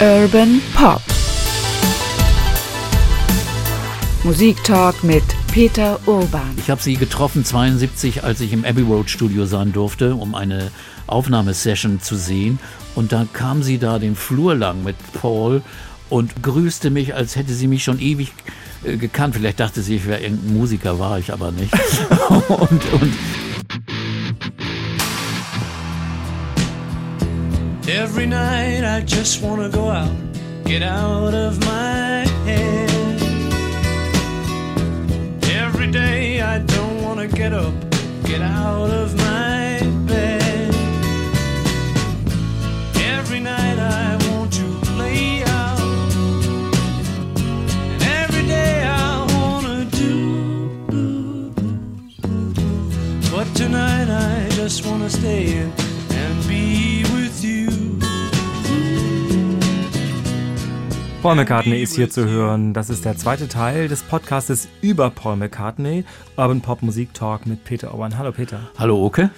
Urban Pop. Musiktalk mit Peter Urban. Ich habe sie getroffen 72, als ich im Abbey Road Studio sein durfte, um eine Aufnahmesession zu sehen. Und da kam sie da den Flur lang mit Paul und grüßte mich, als hätte sie mich schon ewig äh, gekannt. Vielleicht dachte sie, ich wäre irgendein Musiker, war ich aber nicht. und, und Every night I just wanna go out, get out of my head. Every day I don't wanna get up, get out of my bed. Every night I want to play out, and every day I wanna do. But tonight I just wanna stay in and be with you. Paul McCartney ist hier zu hören. Das ist der zweite Teil des Podcastes über Paul McCartney, Urban Pop Musik Talk mit Peter Owen. Hallo Peter. Hallo Oke.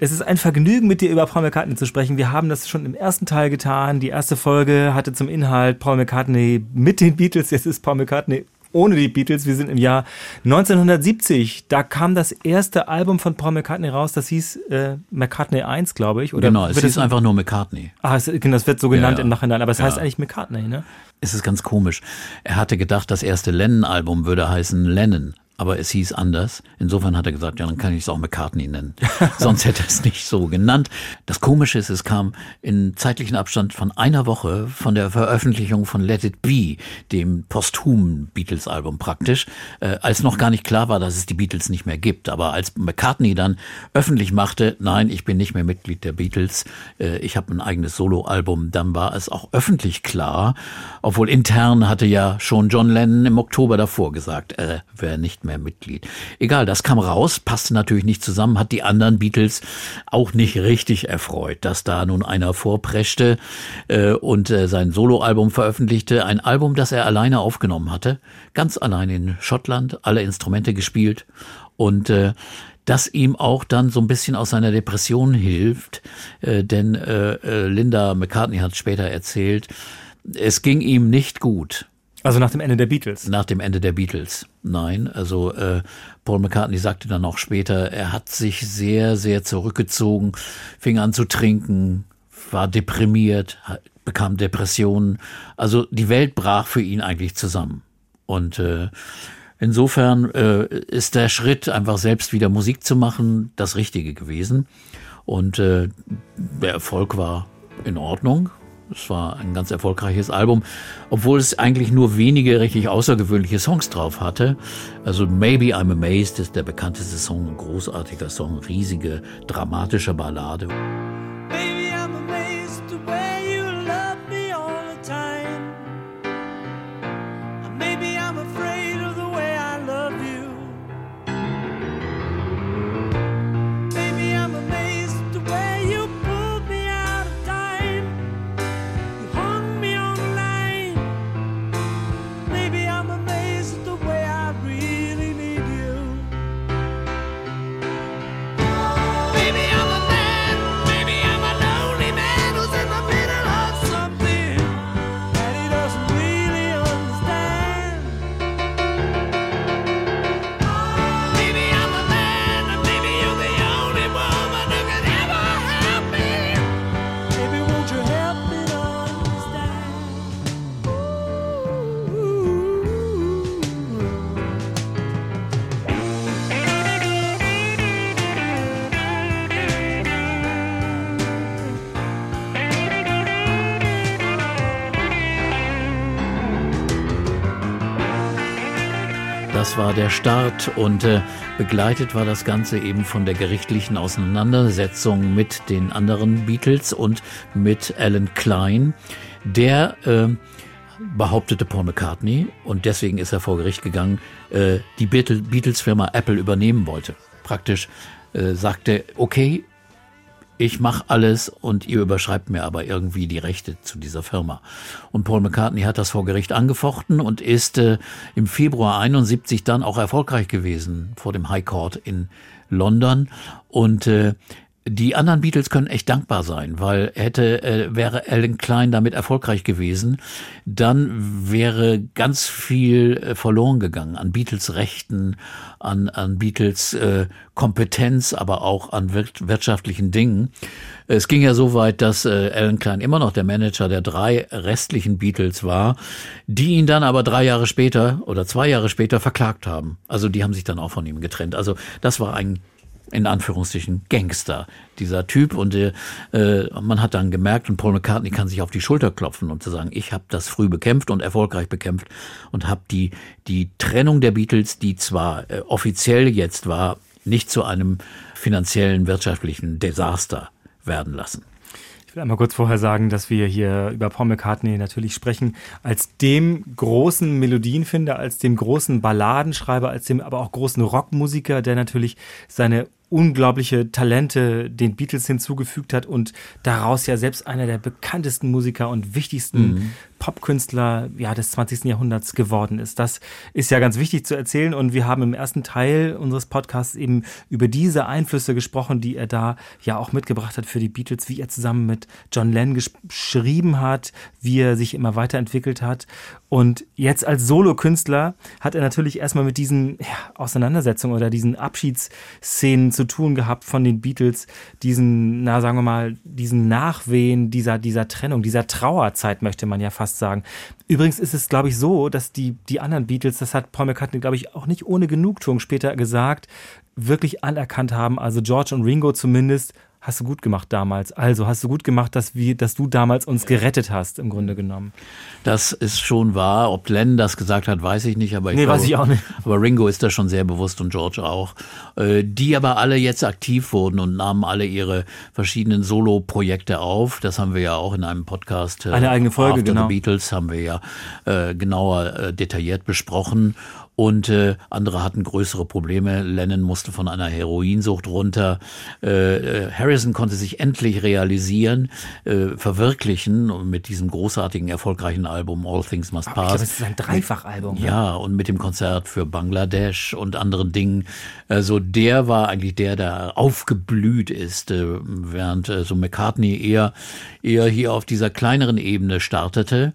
Es ist ein Vergnügen, mit dir über Paul McCartney zu sprechen. Wir haben das schon im ersten Teil getan. Die erste Folge hatte zum Inhalt Paul McCartney mit den Beatles. Jetzt ist Paul McCartney ohne die Beatles. Wir sind im Jahr 1970. Da kam das erste Album von Paul McCartney raus. Das hieß äh, McCartney 1, glaube ich. Oder genau, es hieß einfach nur McCartney. Ah, es, genau, das wird so genannt Ja, ja. im Nachhinein. Aber es Ja. heißt eigentlich McCartney, ne? Es ist ganz komisch. Er hatte gedacht, das erste Lennon-Album würde heißen Lennon, aber es hieß anders. Insofern hat er gesagt, ja, dann kann ich es auch McCartney nennen. Sonst hätte er es nicht so genannt. Das Komische ist, es kam in zeitlichen Abstand von einer Woche von der Veröffentlichung von Let It Be, dem posthumen Beatles-Album praktisch, äh, als noch gar nicht klar war, dass es die Beatles nicht mehr gibt. Aber als McCartney dann öffentlich machte, nein, ich bin nicht mehr Mitglied der Beatles, äh, ich habe ein eigenes Soloalbum, dann war es auch öffentlich klar, obwohl intern hatte ja schon John Lennon im Oktober davor gesagt, er wäre nicht mehr Mitglied. Egal, das kam raus, passte natürlich nicht zusammen, hat die anderen Beatles auch nicht richtig erfreut, dass da nun einer vorpreschte äh, und äh, sein Soloalbum veröffentlichte, ein Album, das er alleine aufgenommen hatte, ganz allein in Schottland, alle Instrumente gespielt. Und äh, das ihm auch dann so ein bisschen aus seiner Depression hilft, äh, denn äh, äh, Linda McCartney hat später erzählt, es ging ihm nicht gut Also nach dem Ende der Beatles. nach dem Ende der Beatles. Nein, also äh, Paul McCartney sagte dann auch später, er hat sich sehr, sehr zurückgezogen, fing an zu trinken, war deprimiert, bekam Depressionen. Also die Welt brach für ihn eigentlich zusammen. Und äh, insofern äh, ist der Schritt, einfach selbst wieder Musik zu machen, das Richtige gewesen. Und äh, der Erfolg war in Ordnung. Es war ein ganz erfolgreiches Album, obwohl es eigentlich nur wenige richtig außergewöhnliche Songs drauf hatte. Also Maybe I'm Amazed ist der bekannteste Song, großartiger Song, riesige, dramatische Ballade. Der Start und äh, begleitet war das Ganze eben von der gerichtlichen Auseinandersetzung mit den anderen Beatles und mit Alan Klein. Der äh, behauptete Paul McCartney und deswegen ist er vor Gericht gegangen, äh, die Beatle- Beatles-Firma Apple übernehmen wollte. Praktisch äh, sagte, okay, ich mache alles und ihr überschreibt mir aber irgendwie die Rechte zu dieser Firma. Und Paul McCartney hat das vor Gericht angefochten und ist äh, im Februar 71 dann auch erfolgreich gewesen vor dem High Court in London. Und äh, Die anderen Beatles können echt dankbar sein, weil hätte äh, wäre Alan Klein damit erfolgreich gewesen, dann wäre ganz viel äh, verloren gegangen an Beatles Rechten, an an Beatles äh, Kompetenz, aber auch an wir wirtschaftlichen Dingen. Es ging ja so weit, dass äh, Alan Klein immer noch der Manager der drei restlichen Beatles war, die ihn dann aber drei Jahre später oder zwei Jahre später verklagt haben. Also die haben sich dann auch von ihm getrennt. Also das war ein in Anführungsstrichen Gangster, dieser Typ. Und äh, man hat dann gemerkt, und Paul McCartney kann sich auf die Schulter klopfen und zu sagen, ich habe das früh bekämpft und erfolgreich bekämpft und habe die, die Trennung der Beatles, die zwar äh, offiziell jetzt war, nicht zu einem finanziellen, wirtschaftlichen Desaster werden lassen. Ich will einmal kurz vorher sagen, dass wir hier über Paul McCartney natürlich sprechen als dem großen Melodienfinder, als dem großen Balladenschreiber, als dem aber auch großen Rockmusiker, der natürlich seine unglaubliche Talente den Beatles hinzugefügt hat und daraus ja selbst einer der bekanntesten Musiker und wichtigsten mhm. Popkünstler ja, des 20. Jahrhunderts geworden ist. Das ist ja ganz wichtig zu erzählen und wir haben im ersten Teil unseres Podcasts eben über diese Einflüsse gesprochen, die er da ja auch mitgebracht hat für die Beatles, wie er zusammen mit John Lennon geschrieben hat, wie er sich immer weiterentwickelt hat und jetzt als Solokünstler hat er natürlich erstmal mit diesen ja, Auseinandersetzungen oder diesen Abschiedsszenen zu tun gehabt von den Beatles, diesen, na sagen wir mal, diesen Nachwehen dieser, dieser Trennung, dieser Trauerzeit, möchte man ja fast sagen. Übrigens ist es, glaube ich, so, dass die, die anderen Beatles, das hat Paul McCartney, glaube ich, auch nicht ohne Genugtuung später gesagt, wirklich anerkannt haben, also George und Ringo zumindest, hast du gut gemacht damals. Also hast du gut gemacht, dass, wir, dass du damals uns gerettet hast, im Grunde genommen. Das ist schon wahr. Ob Len das gesagt hat, weiß ich nicht. Aber ich nee, glaube, weiß ich auch nicht. Aber Ringo ist da schon sehr bewusst und George auch. Äh, die aber alle jetzt aktiv wurden und nahmen alle ihre verschiedenen Solo-Projekte auf. Das haben wir ja auch in einem Podcast. Äh, Eine eigene Folge, After genau. The Beatles haben wir ja äh, genauer detailliert besprochen und äh, andere hatten größere Probleme. Lennon musste von einer Heroinsucht runter. Äh, äh, Harrison konnte sich endlich realisieren, äh, verwirklichen mit diesem großartigen, erfolgreichen Album All Things Must Ich Pass. glaube, es ist ein Dreifachalbum. ne? Ja, und mit dem Konzert für Bangladesch und anderen Dingen. Also der war eigentlich der, der aufgeblüht ist, äh, während äh, so McCartney eher, eher hier auf dieser kleineren Ebene startete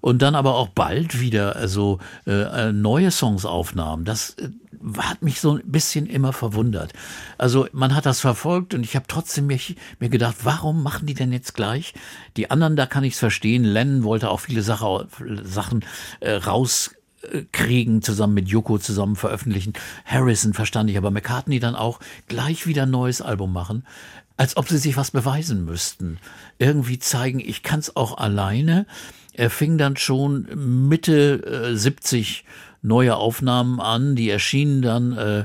und dann aber auch bald wieder also äh, neue Songs aufnahm. Das äh, hat mich so ein bisschen immer verwundert. Also man hat das verfolgt und ich habe trotzdem mich, mir gedacht, warum machen die denn jetzt gleich? Die anderen, da kann ich es verstehen. Lennon wollte auch viele Sache, Sachen äh, raus kriegen, zusammen mit Yoko zusammen veröffentlichen. Harrison verstand ich, aber McCartney dann auch gleich wieder ein neues Album machen, als ob sie sich was beweisen müssten. Irgendwie zeigen, ich kann es auch alleine. Er fing dann schon Mitte äh, 70 neue Aufnahmen an, die erschienen dann äh,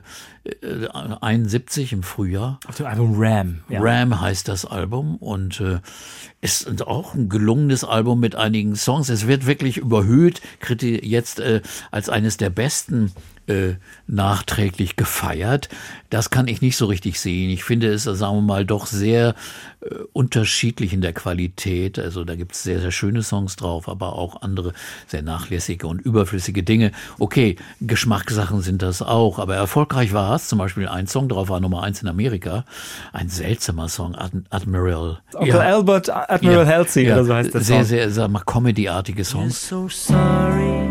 71 im Frühjahr. Auf dem Album Ram. Ja. Ram heißt das Album und äh, ist auch ein gelungenes Album mit einigen Songs. Es wird wirklich überhöht, jetzt äh, als eines der besten äh, nachträglich gefeiert. Das kann ich nicht so richtig sehen. Ich finde es, sagen wir mal, doch sehr äh, unterschiedlich in der Qualität. Also da gibt es sehr, sehr schöne Songs drauf, aber auch andere sehr nachlässige und überflüssige Dinge. Okay, Geschmackssachen sind das auch, aber erfolgreich war es. Zum Beispiel ein Song drauf war Nummer eins in Amerika. Ein seltsamer Song, Ad Admiral. Onkel Albert, Admiral Halsey ja, oder so heißt das. Sehr, Song. sehr, sag mal, Comedy-artige Songs. so sorry,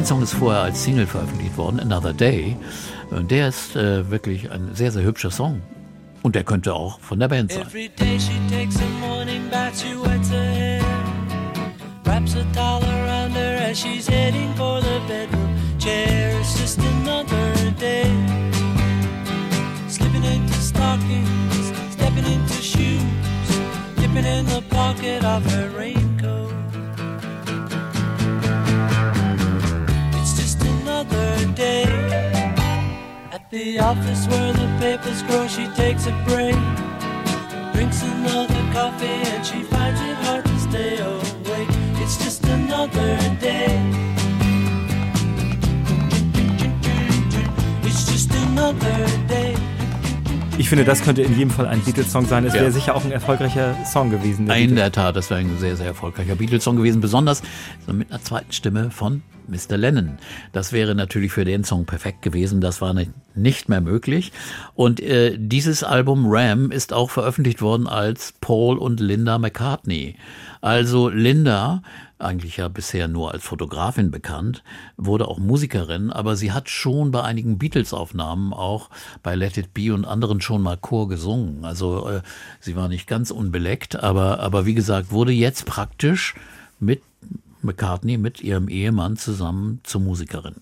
Ein Song ist vorher als Single veröffentlicht worden, Another Day. Und Der ist äh, wirklich ein sehr, sehr hübscher Song. Und der könnte auch von der Band sein. Every day she takes a morning bath, she wets her hair, wraps a towel around her as she's heading for the bedroom chair. It's just another day, slipping into stockings, stepping into shoes, dipping in the pocket of her raincoat. The office where the papers grow, she takes a break. Drinks another coffee and she finds it hard to stay awake. It's just another day. It's just another day. Ich finde, das könnte in jedem Fall ein Beatles-Song sein. Es Ja. wäre sicher auch ein erfolgreicher Song gewesen. der In Beatles. der Tat, das wäre ein sehr, sehr erfolgreicher Beatles-Song gewesen, besonders so mit einer zweiten Stimme von Mr. Lennon. Das wäre natürlich für den Song perfekt gewesen, das war nicht- nicht mehr möglich. Und äh, dieses Album Ram ist auch veröffentlicht worden als Paul und Linda McCartney. Also Linda, eigentlich ja bisher nur als Fotografin bekannt, wurde auch Musikerin, aber sie hat schon bei einigen Beatles-Aufnahmen, auch bei Let It Be und anderen schon mal Chor gesungen. Also äh, sie war nicht ganz unbeleckt, aber, aber wie gesagt, wurde jetzt praktisch mit McCartney, mit ihrem Ehemann zusammen zur Musikerin.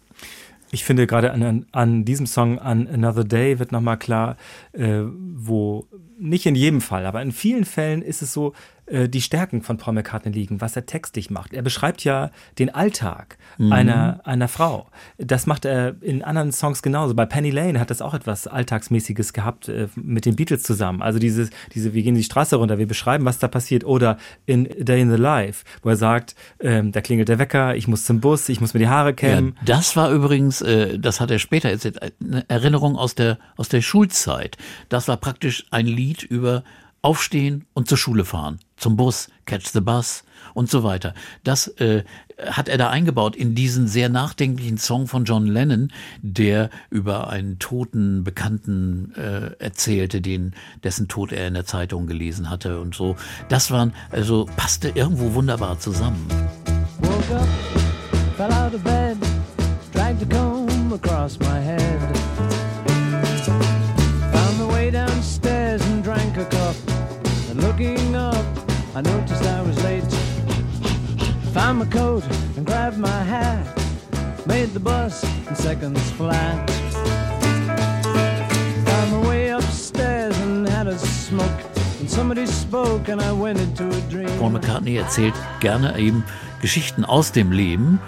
Ich finde gerade an, an, diesem Song An Another Day wird nochmal klar, äh, wo nicht in jedem Fall, aber in vielen Fällen ist es so, äh, die Stärken von Paul McCartney liegen, was er textlich macht. Er beschreibt ja den Alltag einer, einer Frau. Das macht er in anderen Songs genauso. Bei Penny Lane hat das auch etwas Alltagsmäßiges gehabt äh, mit den Beatles zusammen. Also dieses, diese, wir gehen die Straße runter, wir beschreiben, was da passiert. Oder in Day in the Life, wo er sagt, ähm, da klingelt der Wecker, ich muss zum Bus, ich muss mir die Haare kämmen. Ja, das war übrigens, äh, das hat er später erzählt, eine Erinnerung aus der, aus der Schulzeit. Das war praktisch ein Lied über Aufstehen und zur Schule fahren, zum Bus, catch the bus und so weiter. Das äh, hat er da eingebaut in diesen sehr nachdenklichen Song von John Lennon, der über einen toten Bekannten äh, erzählte, den dessen Tod er in der Zeitung gelesen hatte und so. Das waren also passte irgendwo wunderbar zusammen. Woke up, fell out of bed, dragged a comb across my head. Found my coat and grabbed my hat. Made the bus in seconds flat. Found my way upstairs and had a smoke. And somebody spoke and I went into a dream. Paul McCartney erzählt gerne eben Geschichten aus dem Leben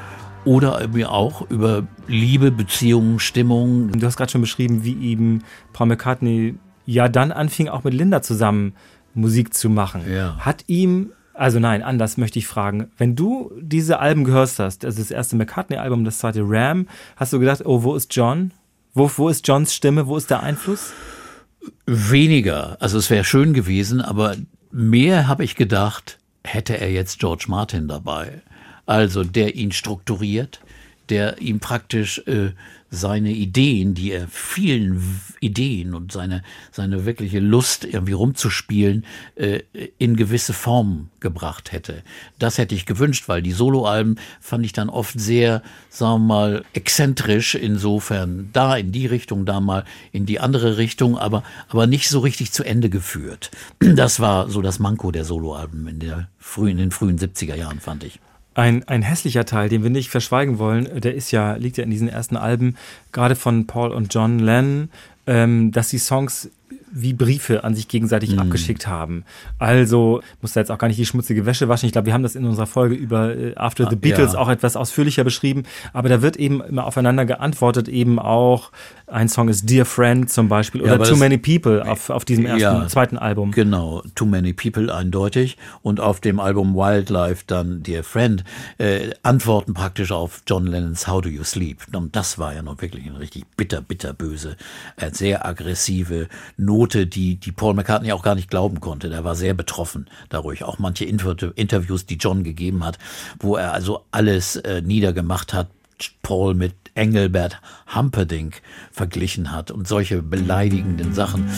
oder eben auch über Liebe, Beziehungen, Stimmung. Du hast gerade schon beschrieben, wie eben Paul McCartney ja dann anfing, auch mit Linda zusammen Musik zu machen. Ja. Hat ihm, also nein, anders möchte ich fragen, wenn du diese Alben gehört hast, also das erste McCartney-Album, das zweite Ram, hast du gedacht, oh, wo ist John? Wo, wo ist Johns Stimme? Wo ist der Einfluss? Weniger. Also es wäre schön gewesen, aber mehr habe ich gedacht, hätte er jetzt George Martin dabei. Also der ihn strukturiert, der ihm praktisch äh, seine Ideen, die er vielen Ideen und seine, seine wirkliche Lust, irgendwie rumzuspielen, äh, in gewisse Form gebracht hätte. Das hätte ich gewünscht, weil die Soloalben fand ich dann oft sehr, sagen wir mal, exzentrisch, insofern da in die Richtung, da mal in die andere Richtung, aber, aber nicht so richtig zu Ende geführt. Das war so das Manko der Soloalben in, der frühen, in den frühen 70er Jahren, fand ich. Ein, ein hässlicher Teil, den wir nicht verschweigen wollen, der ist ja, liegt ja in diesen ersten Alben, gerade von Paul und John Lennon, ähm, dass die Songs wie Briefe an sich gegenseitig Mhm. abgeschickt haben. Also muss da jetzt auch gar nicht die schmutzige Wäsche waschen. Ich glaube, wir haben das in unserer Folge über äh, After the Ah, Beatles ja. auch etwas ausführlicher beschrieben. Aber da wird eben immer aufeinander geantwortet, eben auch ein Song ist Dear Friend zum Beispiel oder aber Too Many People auf, auf diesem ersten, Ja. zweiten Album. Genau, Too Many People eindeutig. Und auf dem Album Wildlife dann Dear Friend äh, antworten praktisch auf John Lennons How Do You Sleep. Und das war ja noch wirklich eine richtig bitter, bitter böse, äh, sehr aggressive Note, die, die Paul McCartney auch gar nicht glauben konnte. Der war sehr betroffen dadurch. Auch manche Inter Interviews, die John gegeben hat, wo er also alles äh, niedergemacht hat, Paul mit Engelbert Humperdinck verglichen hat und solche beleidigenden Sachen.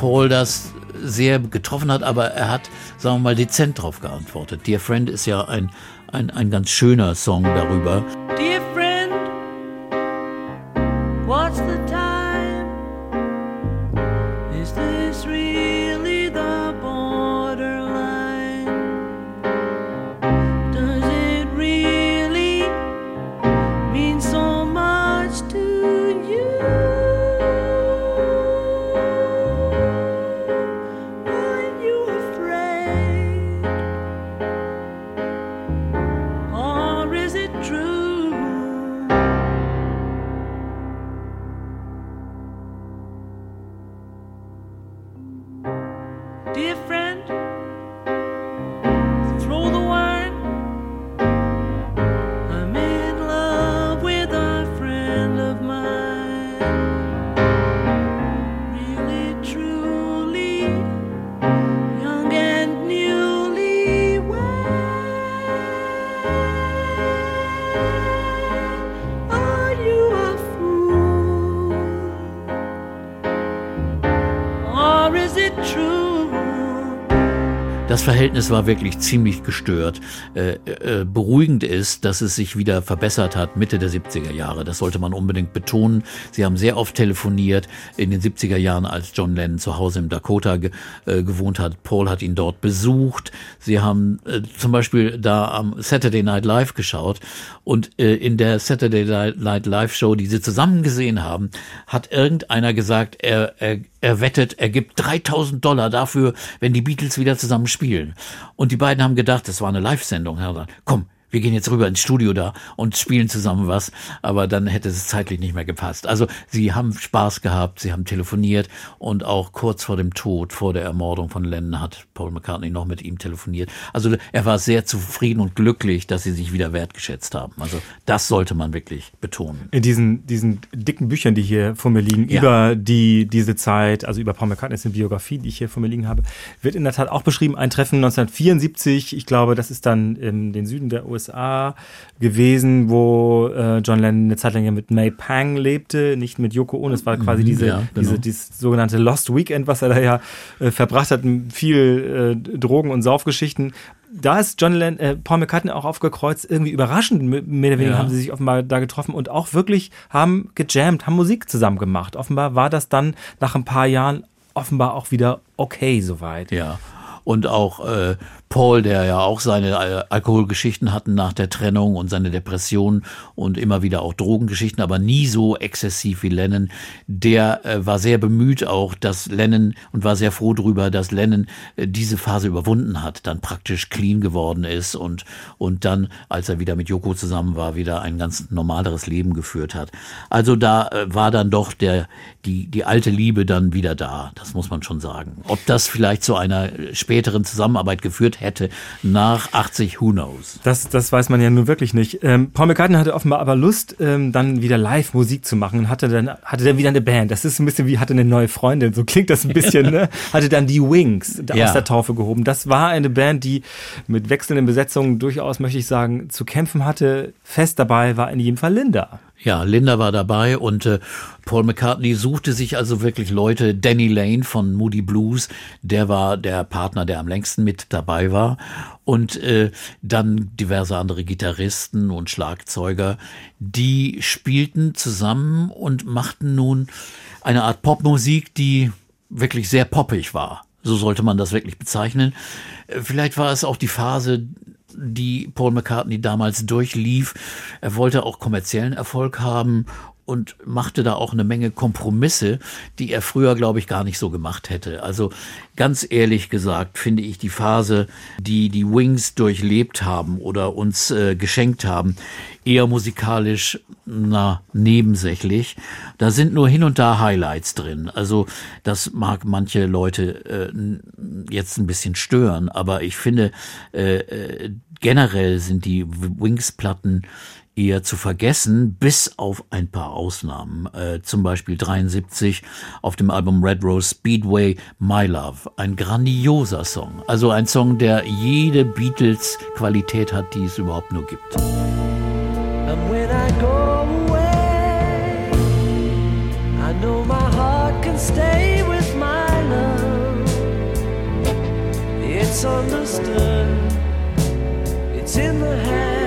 Paul das sehr getroffen hat, aber er hat, sagen wir mal, dezent darauf geantwortet. Dear Friend ist ja ein, ein, ein ganz schöner Song darüber. Verhältnis war wirklich ziemlich gestört. Äh, äh, beruhigend ist, dass es sich wieder verbessert hat Mitte der 70er Jahre. Das sollte man unbedingt betonen. Sie haben sehr oft telefoniert in den 70er Jahren, als John Lennon zu Hause im Dakota ge äh, gewohnt hat. Paul hat ihn dort besucht. Sie haben äh, zum Beispiel da am Saturday Night Live geschaut und äh, in der Saturday Night Live Show, die sie zusammen gesehen haben, hat irgendeiner gesagt, er, er, er wettet, er gibt 3000 Dollar dafür, wenn die Beatles wieder zusammen spielen. Und die beiden haben gedacht, das war eine Live-Sendung. Herr, komm, wir gehen jetzt rüber ins Studio da und spielen zusammen was, aber dann hätte es zeitlich nicht mehr gepasst. Also sie haben Spaß gehabt, sie haben telefoniert und auch kurz vor dem Tod, vor der Ermordung von Lennon hat Paul McCartney noch mit ihm telefoniert. Also er war sehr zufrieden und glücklich, dass sie sich wieder wertgeschätzt haben. Also das sollte man wirklich betonen. In diesen, diesen dicken Büchern, die hier vor mir liegen, Ja. über die, diese Zeit, also über Paul McCartney's Biografie, die ich hier vor mir liegen habe, wird in der Tat auch beschrieben, ein Treffen 1974, ich glaube, das ist dann in den Süden der USA gewesen, wo äh, John Lennon eine Zeit lang ja mit May Pang lebte, nicht mit Yoko Ono, es war quasi diese, Mhm, ja, genau. diese, dieses sogenannte Lost Weekend, was er da ja äh, verbracht hat, viel äh, Drogen- und Saufgeschichten. Da ist John Lennon, äh, Paul McCartney auch aufgekreuzt, irgendwie überraschend, mehr oder weniger Ja. haben sie sich offenbar da getroffen und auch wirklich haben gejammt, haben Musik zusammen gemacht. Offenbar war das dann nach ein paar Jahren offenbar auch wieder okay soweit. Ja. Und auch äh, Paul, der ja auch seine äh, Alkoholgeschichten hatten nach der Trennung und seine Depressionen und immer wieder auch Drogengeschichten, aber nie so exzessiv wie Lennon. Der äh, war sehr bemüht auch, dass Lennon und war sehr froh darüber, dass Lennon äh, diese Phase überwunden hat, dann praktisch clean geworden ist und, und dann, als er wieder mit Yoko zusammen war, wieder ein ganz normaleres Leben geführt hat. Also da äh, war dann doch der, die, die alte Liebe dann wieder da. Das muss man schon sagen. Ob das vielleicht zu einer äh, späteren Zusammenarbeit geführt hätte nach 80, who knows? Das, das weiß man ja nun wirklich nicht. Ähm, Paul McCartney hatte offenbar aber Lust, ähm, dann wieder live Musik zu machen und hatte dann, hatte dann wieder eine Band. Das ist ein bisschen wie hatte eine neue Freundin, so klingt das ein bisschen, ne? Hatte dann die Wings Ja. aus der Taufe gehoben. Das war eine Band, die mit wechselnden Besetzungen durchaus, möchte ich sagen, zu kämpfen hatte. Fest dabei war in jedem Fall Linda. Ja, Linda war dabei und äh, Paul McCartney suchte sich also wirklich Leute. Danny Lane von Moody Blues, der war der Partner, der am längsten mit dabei war. Und äh, dann diverse andere Gitarristen und Schlagzeuger, die spielten zusammen und machten nun eine Art Popmusik, die wirklich sehr poppig war. So sollte man das wirklich bezeichnen. Äh, Vielleicht war es auch die Phase, die Paul McCartney damals durchlief. Er wollte auch kommerziellen Erfolg haben und machte da auch eine Menge Kompromisse, die er früher, glaube ich, gar nicht so gemacht hätte. Also ganz ehrlich gesagt finde ich die Phase, die die Wings durchlebt haben oder uns äh, geschenkt haben, eher musikalisch na, nebensächlich. Da sind nur hin und da Highlights drin. Also das mag manche Leute äh, jetzt ein bisschen stören, aber ich finde, äh, äh, generell sind die Wings-Platten eher zu vergessen, bis auf ein paar Ausnahmen. Äh, zum Beispiel 73 auf dem Album Red Rose Speedway My Love. Ein grandioser Song. Also ein Song, der jede Beatles-Qualität hat, die es überhaupt nur gibt. And when I go away, I know my heart can stay with my love. It's understood, it's in the hands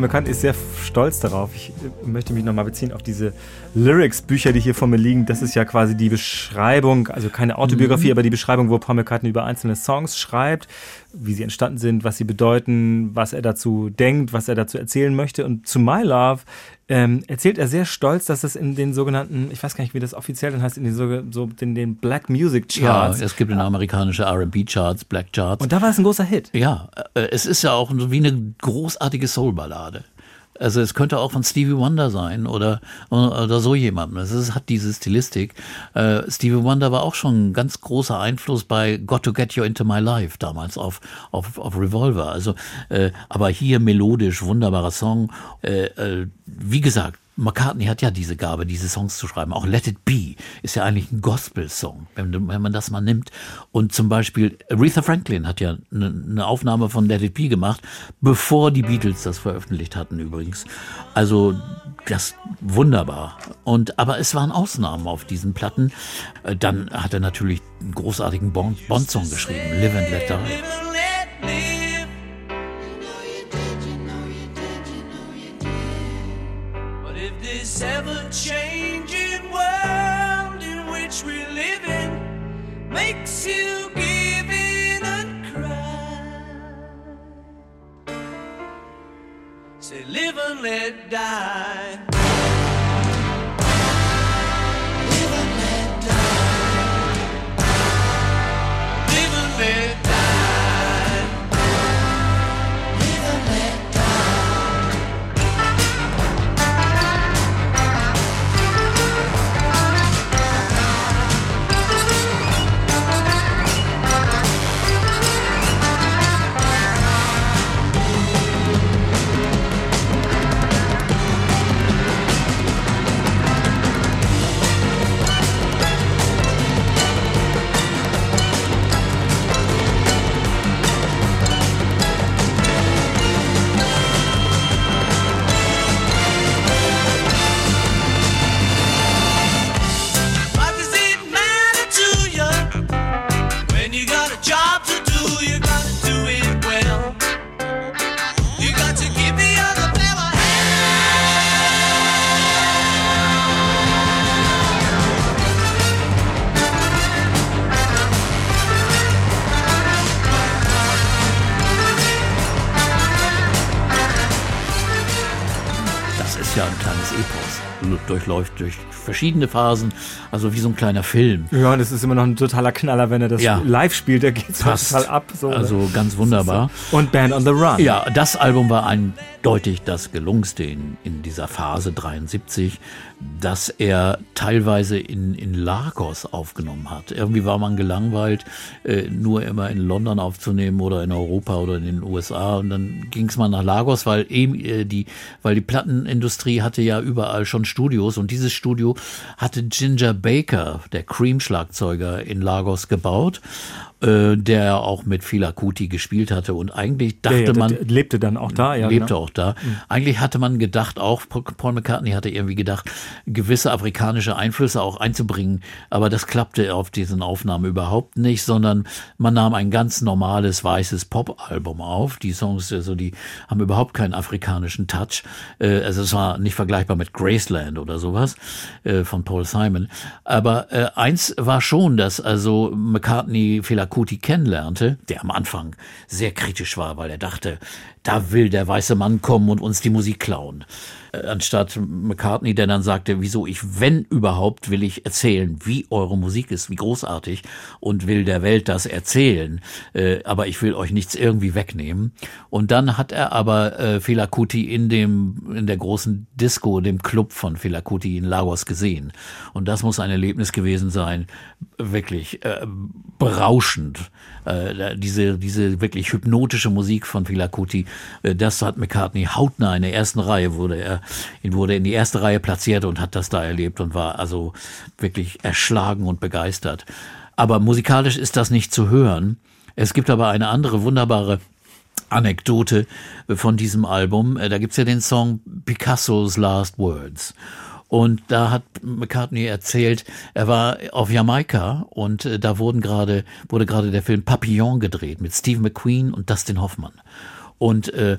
McCartney ist sehr stolz darauf. Ich äh, möchte mich nochmal beziehen auf diese Lyrics-Bücher, die hier vor mir liegen. Das ist ja quasi die Beschreibung, also keine Autobiografie, aber die Beschreibung, wo Paul McCartney über einzelne Songs schreibt, wie sie entstanden sind, was sie bedeuten, was er dazu denkt, was er dazu erzählen möchte. Und zu My Love ähm, erzählt er sehr stolz, dass es in den sogenannten, ich weiß gar nicht, wie das offiziell dann heißt, in den, so, so, in den Black Music Ja, Charts. es gibt eine amerikanische R&B-Charts, Black Charts. Und da war es ein großer Hit. Ja, äh, es ist ja auch wie eine großartige Soul-Ballade. Also es könnte auch von Stevie Wonder sein oder, oder so jemandem. Es hat diese Stilistik. Äh, Stevie Wonder war auch schon ein ganz großer Einfluss bei Got to Get You Into My Life damals auf, auf, auf Revolver. Also, äh, aber hier melodisch, wunderbarer Song. Äh, äh, wie gesagt, McCartney hat ja diese Gabe, diese Songs zu schreiben. Auch Let It Be ist ja eigentlich ein Gospel-Song, wenn, wenn man das mal nimmt. Und zum Beispiel Aretha Franklin hat ja eine, eine Aufnahme von Let It Be gemacht, bevor die Beatles das veröffentlicht hatten übrigens. Also das wunderbar. Und aber es waren Ausnahmen auf diesen Platten. Äh, Dann hat er natürlich einen großartigen Bond- Bond-Song geschrieben, Live and Let Die. Changing world in which we live in makes you give in and cry, say live and let die. Durchläuft durch verschiedene Phasen, also wie so ein kleiner Film. Ja, und es ist immer noch ein totaler Knaller, wenn er das Ja. live spielt. Der geht so total ab. So, ne? Also ganz wunderbar. Und Band on the Run. Ja, das Album war eindeutig das gelungenste in, in dieser Phase 73, dass er teilweise in, in Lagos aufgenommen hat. Irgendwie war man gelangweilt, äh, nur immer in London aufzunehmen oder in Europa oder in den USA. Und dann ging es mal nach Lagos, weil eben äh, die, weil die Plattenindustrie hatte ja überall schon Studios und dieses Studio hatte Ginger Baker, der Cream-Schlagzeuger in Lagos gebaut, äh, der auch mit Fela Kuti gespielt hatte. Und eigentlich Ja, dachte ja, der- man, lebte dann auch da. Ja, lebte genau. auch da. Eigentlich hatte man gedacht, auch Paul McCartney hatte irgendwie gedacht, gewisse afrikanische Einflüsse auch einzubringen, aber das klappte auf diesen Aufnahmen überhaupt nicht, sondern man nahm ein ganz normales weißes Pop-Album auf. Die Songs, also die haben überhaupt keinen afrikanischen Touch. Äh, Also es war nicht vergleichbar mit Graceland oder sowas äh, von Paul Simon. Aber äh, eins war schon, dass also McCartney Felakuti kennenlernte, der am Anfang sehr kritisch war, weil er dachte, da will der weiße Mann kommen und uns die Musik klauen. Anstatt McCartney, der dann sagte, wieso ich, wenn überhaupt, will ich erzählen, wie eure Musik ist, wie großartig und will der Welt das erzählen. Äh, aber ich will euch nichts irgendwie wegnehmen. Und dann hat er aber äh, Fela Kuti in dem, in der großen Disco, dem Club von Fela Kuti in Lagos gesehen. Und das muss ein Erlebnis gewesen sein, wirklich äh, berauschend. Äh, diese, diese wirklich hypnotische Musik von Fela Kuti, äh, das hat McCartney hautnah in der ersten Reihe wurde er, ihn wurde in die erste Reihe platziert und hat das da erlebt und war also wirklich erschlagen und begeistert. Aber musikalisch ist das nicht zu hören. Es gibt aber eine andere wunderbare Anekdote von diesem Album. Äh, Da gibt's ja den Song Picasso's Last Words. Und da hat McCartney erzählt, er war auf Jamaika und äh, da wurden gerade, wurde gerade der Film Papillon gedreht mit Steve McQueen und Dustin Hoffmann. Und äh,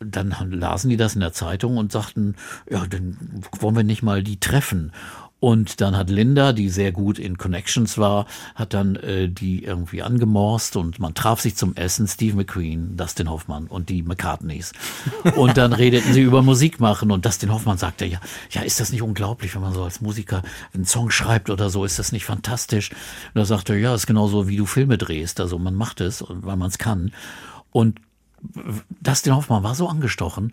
dann lasen die das in der Zeitung und sagten, ja, dann wollen wir nicht mal die treffen. Und dann hat Linda, die sehr gut in Connections war, hat dann äh, die irgendwie angemorst und man traf sich zum Essen, Steve McQueen, Dustin Hoffmann und die McCartneys. Und dann redeten sie über Musik machen und Dustin Hoffmann sagte, ja, ja, ist das nicht unglaublich, wenn man so als Musiker einen Song schreibt oder so, ist das nicht fantastisch? Und da sagte er, ja, ist genauso wie du Filme drehst, also man macht es, weil man es kann. Und Dustin Hoffmann war so angestochen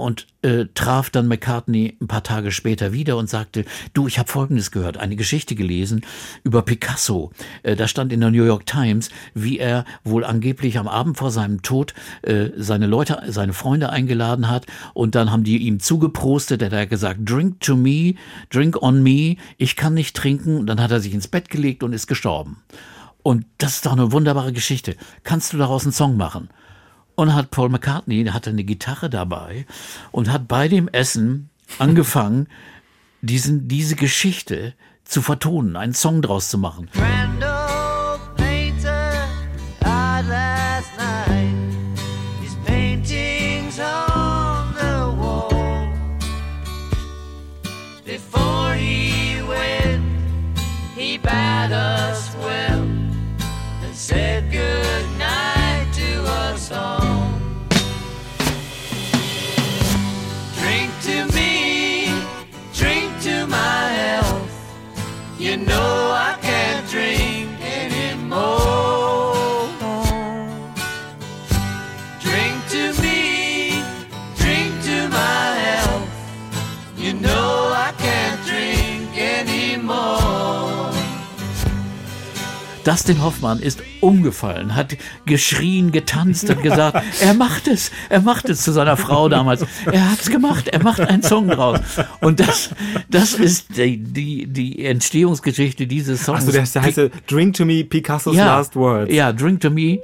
und äh, traf dann McCartney ein paar Tage später wieder und sagte, du, ich habe Folgendes gehört, eine Geschichte gelesen über Picasso. Äh, da stand in der New York Times, wie er wohl angeblich am Abend vor seinem Tod äh, seine Leute, seine Freunde eingeladen hat und dann haben die ihm zugeprostet, er hat gesagt, drink to me, drink on me, ich kann nicht trinken. Und dann hat er sich ins Bett gelegt und ist gestorben. Und das ist doch eine wunderbare Geschichte. Kannst du daraus einen Song machen? Und hat Paul McCartney, hatte eine Gitarre dabei und hat bei dem Essen angefangen, diesen, diese Geschichte zu vertonen, einen Song draus zu machen. Grand Dustin Hoffmann ist umgefallen, hat geschrien, getanzt und gesagt, er macht es, er macht es zu seiner Frau damals. Er hat's gemacht, er macht einen Song draus. Und das, das ist die, die, die Entstehungsgeschichte dieses Songs. Also der heißt Drink to Me Picasso's Last Words. Ja, Drink to Me.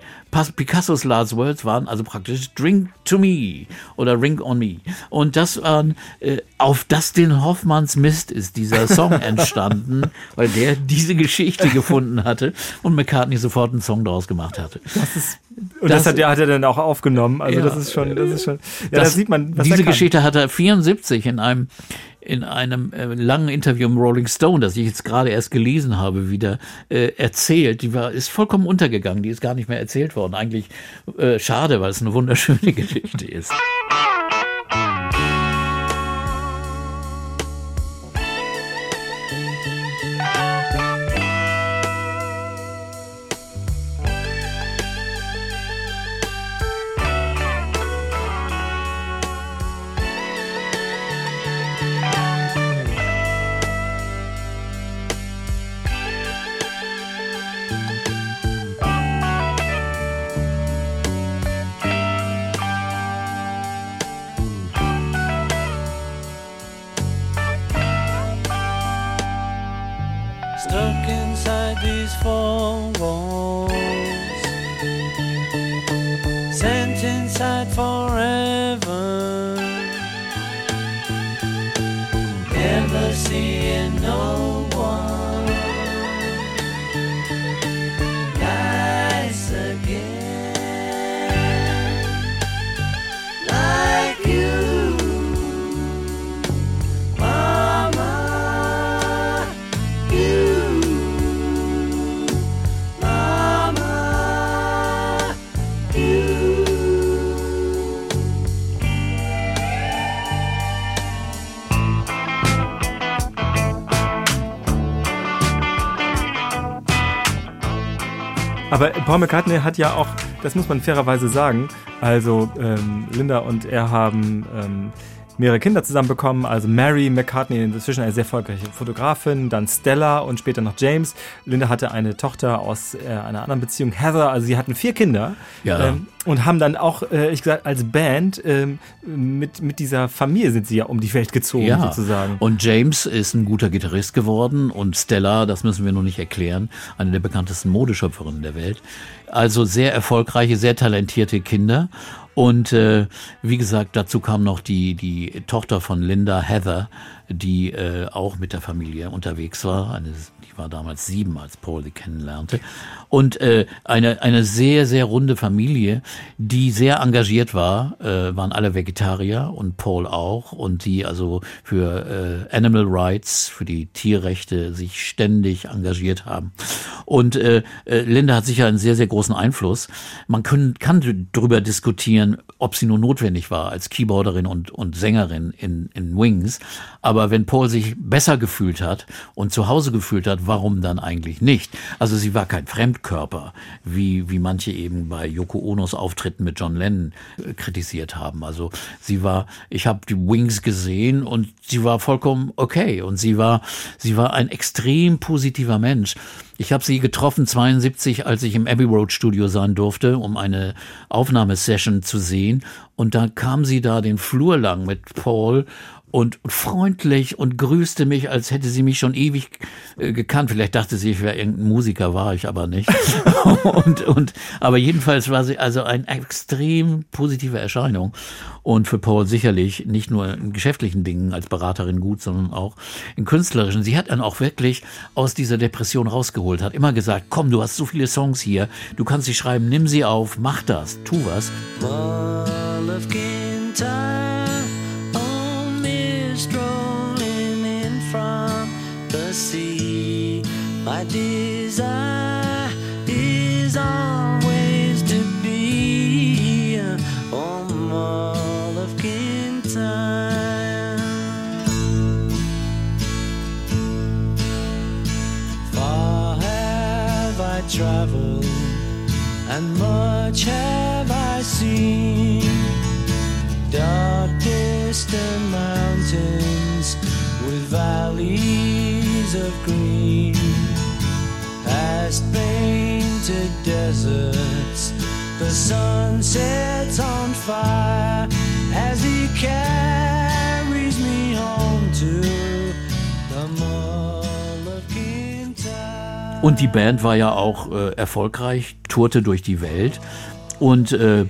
Picassos Last Words waren also praktisch Drink to Me oder Ring on Me. Und das waren, äh, auf Dustin Hoffmanns Mist ist dieser Song entstanden, weil der diese Geschichte gefunden hatte und McCartney sofort einen Song draus gemacht hatte. Und das, Das- hat, er- hat er dann auch aufgenommen. Also Ja, das ist schon, das ist schon. Ja, da Das- sieht man, was diese er kann. Geschichte hat er 74 in einem in einem äh, langen Interview im Rolling Stone, das ich jetzt gerade erst gelesen habe, wieder äh, erzählt. Die war ist vollkommen untergegangen. Die ist gar nicht mehr erzählt worden. Eigentlich äh, schade, weil es eine wunderschöne Geschichte ist. Paul McCartney hat ja auch, das muss man fairerweise sagen, also ähm, Linda und er haben ähm, mehrere Kinder zusammen bekommen. Also Mary McCartney, inzwischen eine sehr erfolgreiche Fotografin, dann Stella und später noch James. Linda hatte eine Tochter aus äh, einer anderen Beziehung, Heather. Also sie hatten vier Kinder Ja. ähm, und haben dann auch, äh, ich gesagt, als Band ähm, mit, mit dieser Familie sind sie ja um die Welt gezogen Ja, sozusagen. und James ist ein guter Gitarrist geworden und Stella, das müssen wir noch nicht erklären, eine der bekanntesten Modeschöpferinnen der Welt. Also sehr erfolgreiche, sehr talentierte Kinder. Und äh, wie gesagt, dazu kam noch die, die Tochter von Linda, Heather, die äh, auch mit der Familie unterwegs war. Eine, war damals sieben, als Paul sie kennenlernte. Und äh, eine, eine sehr, sehr runde Familie, die sehr engagiert war, äh, waren alle Vegetarier und Paul auch. Und die also für äh, Animal Rights, für die Tierrechte sich ständig engagiert haben. Und äh, äh, Linda hat sicher einen sehr, sehr großen Einfluss. Man können, kann darüber diskutieren, ob sie nur notwendig war als Keyboarderin und, und Sängerin in, in Wings. Aber wenn Paul sich besser gefühlt hat und zu Hause gefühlt hat, warum dann eigentlich nicht? Also sie war kein Fremdkörper, wie, wie manche eben bei Yoko Onos Auftritten mit John Lennon äh, kritisiert haben. Also sie war, ich habe die Wings gesehen und sie war vollkommen okay. Und sie war, sie war ein extrem positiver Mensch. Ich habe sie getroffen 72, als ich im Abbey Road Studio sein durfte, um eine Aufnahmesession zu sehen. Und da kam sie da den Flur lang mit Paul und freundlich und grüßte mich, als hätte sie mich schon ewig äh, gekannt. Vielleicht dachte sie, ich wäre irgendein Musiker, war ich aber nicht. und, und, aber jedenfalls war sie also eine extrem positive Erscheinung. Und für Paul sicherlich nicht nur in geschäftlichen Dingen als Beraterin gut, sondern auch in künstlerischen. Sie hat dann auch wirklich aus dieser Depression rausgeholt, hat immer gesagt, komm, du hast so viele Songs hier, du kannst sie schreiben, nimm sie auf, mach das, tu was. Mull of Kintyre, traveled and much have I seen. Dark distant mountains with valleys of green, past painted deserts. The sun sets on fire as he carries Und die Band war ja auch äh, erfolgreich, tourte durch die Welt und äh,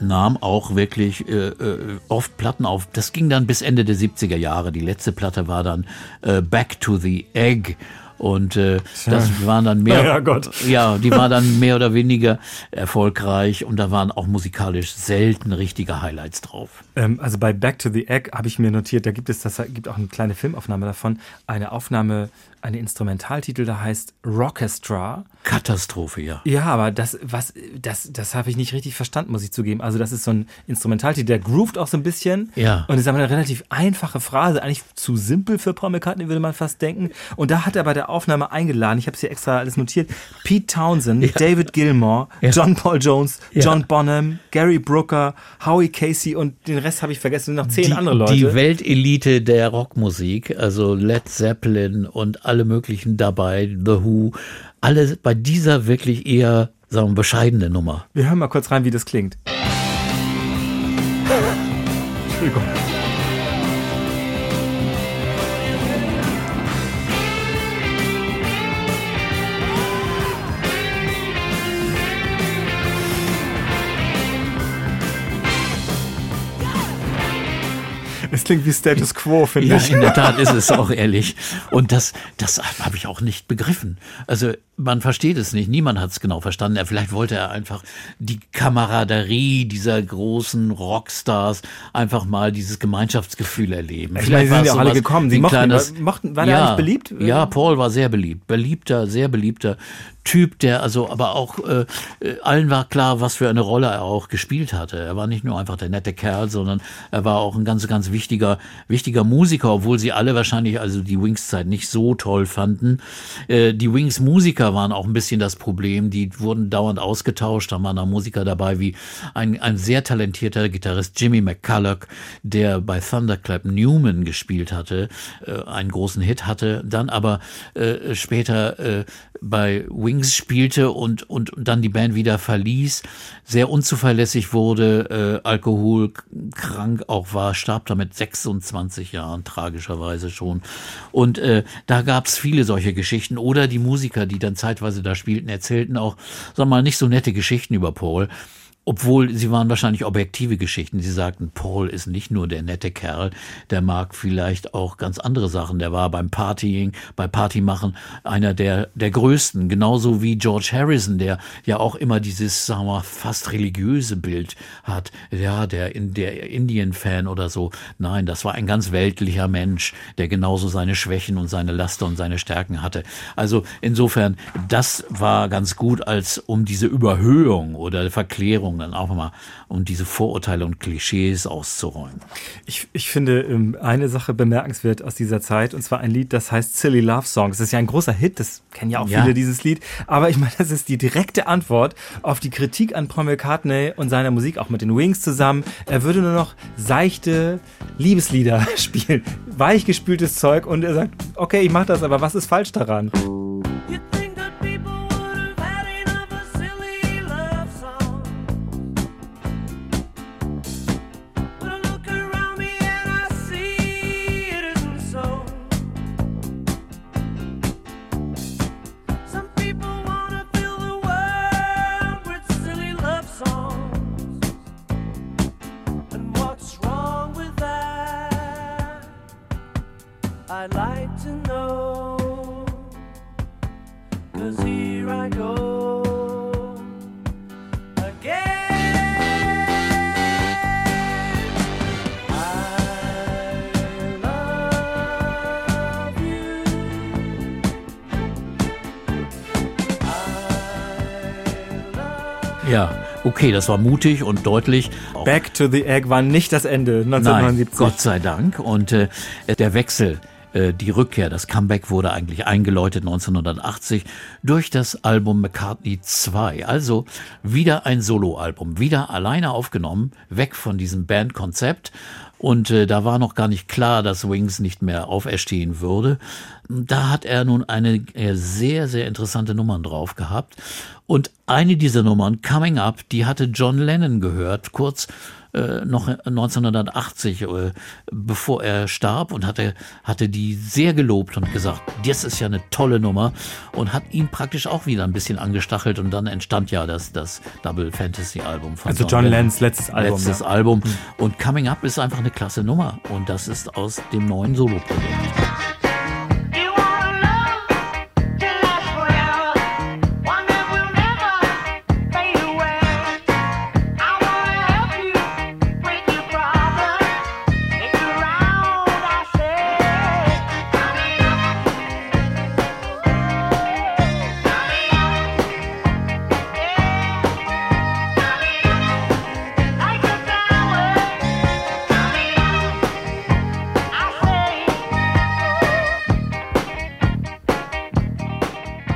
nahm auch wirklich äh, äh, oft Platten auf. Das ging dann bis Ende der 70er Jahre. Die letzte Platte war dann äh, Back to the Egg. Und äh, das waren dann mehr, Ja, Gott. ja, die war dann mehr oder weniger erfolgreich und da waren auch musikalisch selten richtige Highlights drauf. Ähm, also bei Back to the Egg habe ich mir notiert, da gibt es das gibt auch eine kleine Filmaufnahme davon, eine Aufnahme, eine Instrumentaltitel, da heißt Rockestra. Katastrophe, ja. Ja, aber das, was, das, das habe ich nicht richtig verstanden, muss ich zugeben. Also das ist so ein Instrumentaltitel, der groovt auch so ein bisschen. Ja. Und ist aber eine relativ einfache Phrase, eigentlich zu simpel für Paul McCartney, würde man fast denken. Und da hat er bei der Aufnahme eingeladen, ich habe es hier extra alles notiert, Pete Townsend, David Gilmore, John Paul Jones, John Bonham, Gary Brooker, Howie Casey und den Rest habe ich vergessen, noch zehn die, andere Leute. Die Weltelite der Rockmusik, also Led Zeppelin und alle möglichen dabei, The Who, alle bei dieser wirklich eher, sagen wir, bescheidene Nummer. Wir hören mal kurz rein, wie das klingt. Entschuldigung. Es klingt wie Status Quo, finde Ja, ich. in der Tat ist es auch ehrlich. Und das, das habe ich auch nicht begriffen. Also man versteht es nicht. Niemand hat es genau verstanden. Er, vielleicht wollte er einfach die Kameraderie dieser großen Rockstars einfach mal dieses Gemeinschaftsgefühl erleben. Ich meine, sie sind ja auch alle gekommen. Sie mochten, kleines- mochten, war ja, eigentlich beliebt? Ja, Paul war sehr beliebt. Beliebter, sehr beliebter Typ, der also aber auch äh, äh, allen war klar, was für eine Rolle er auch gespielt hatte. Er war nicht nur einfach der nette Kerl, sondern er war auch ein ganz, ganz wichtiger, wichtiger Musiker, obwohl sie alle wahrscheinlich also die Wings-Zeit nicht so toll fanden. Äh, die Wings-Musiker Musiker waren auch ein bisschen das Problem. Die wurden dauernd ausgetauscht. Da waren da Musiker dabei wie ein, ein sehr talentierter Gitarrist Jimmy McCulloch, der bei Thunderclap Newman gespielt hatte, äh, einen großen Hit hatte, dann aber äh, später äh, bei Wings spielte und, und, und dann die Band wieder verließ, sehr unzuverlässig wurde, äh, alkoholkrank auch war, starb damit 26 Jahren, tragischerweise schon. Und äh, da gab es viele solche Geschichten. Oder die Musiker, die dann zeitweise da spielten, erzählten auch, sag mal, nicht so nette Geschichten über Paul. Obwohl sie waren wahrscheinlich objektive Geschichten. Sie sagten, Paul ist nicht nur der nette Kerl, der mag vielleicht auch ganz andere Sachen. Der war beim Partying, bei Partymachen einer der, der größten. Genauso wie George Harrison, der ja auch immer dieses, sagen wir, fast religiöse Bild hat. Ja, der, der Indien-Fan oder so. Nein, das war ein ganz weltlicher Mensch, der genauso seine Schwächen und seine Laster und seine Stärken hatte. Also insofern, das war ganz gut, als um diese Überhöhung oder Verklärung dann auch mal, um diese Vorurteile und Klischees auszuräumen. Ich, ich finde ähm, eine Sache bemerkenswert aus dieser Zeit, und zwar ein Lied, das heißt Silly Love Songs. Das ist ja ein großer Hit, das kennen ja auch Ja. viele, dieses Lied. Aber ich meine, das ist die direkte Antwort auf die Kritik an Paul McCartney und seiner Musik, auch mit den Wings zusammen. Er würde nur noch seichte Liebeslieder spielen, weichgespültes Zeug, und er sagt, okay, ich mach das, aber was ist falsch daran? Okay, das war mutig und deutlich. Back to the Egg war nicht das Ende Nein, 1979. Gott sei Dank. Und äh, der Wechsel, äh, die Rückkehr, das Comeback wurde eigentlich eingeläutet 1980 durch das Album McCartney 2. Also wieder ein Soloalbum, wieder alleine aufgenommen, weg von diesem Bandkonzept. Und äh, da war noch gar nicht klar, dass Wings nicht mehr auferstehen würde. Da hat er nun eine äh, sehr, sehr interessante Nummern drauf gehabt. Und eine dieser Nummern, Coming Up, die hatte John Lennon gehört, kurz äh, noch 1980, äh, bevor er starb und hatte, hatte die sehr gelobt und gesagt, das ist ja eine tolle Nummer und hat ihn praktisch auch wieder ein bisschen angestachelt und dann entstand ja das, das Double Fantasy Album von Also John Lennons letztes Album, Letztes ja. Album. Und Coming Up ist einfach eine klasse Nummer und das ist aus dem neuen Solo-Projekt.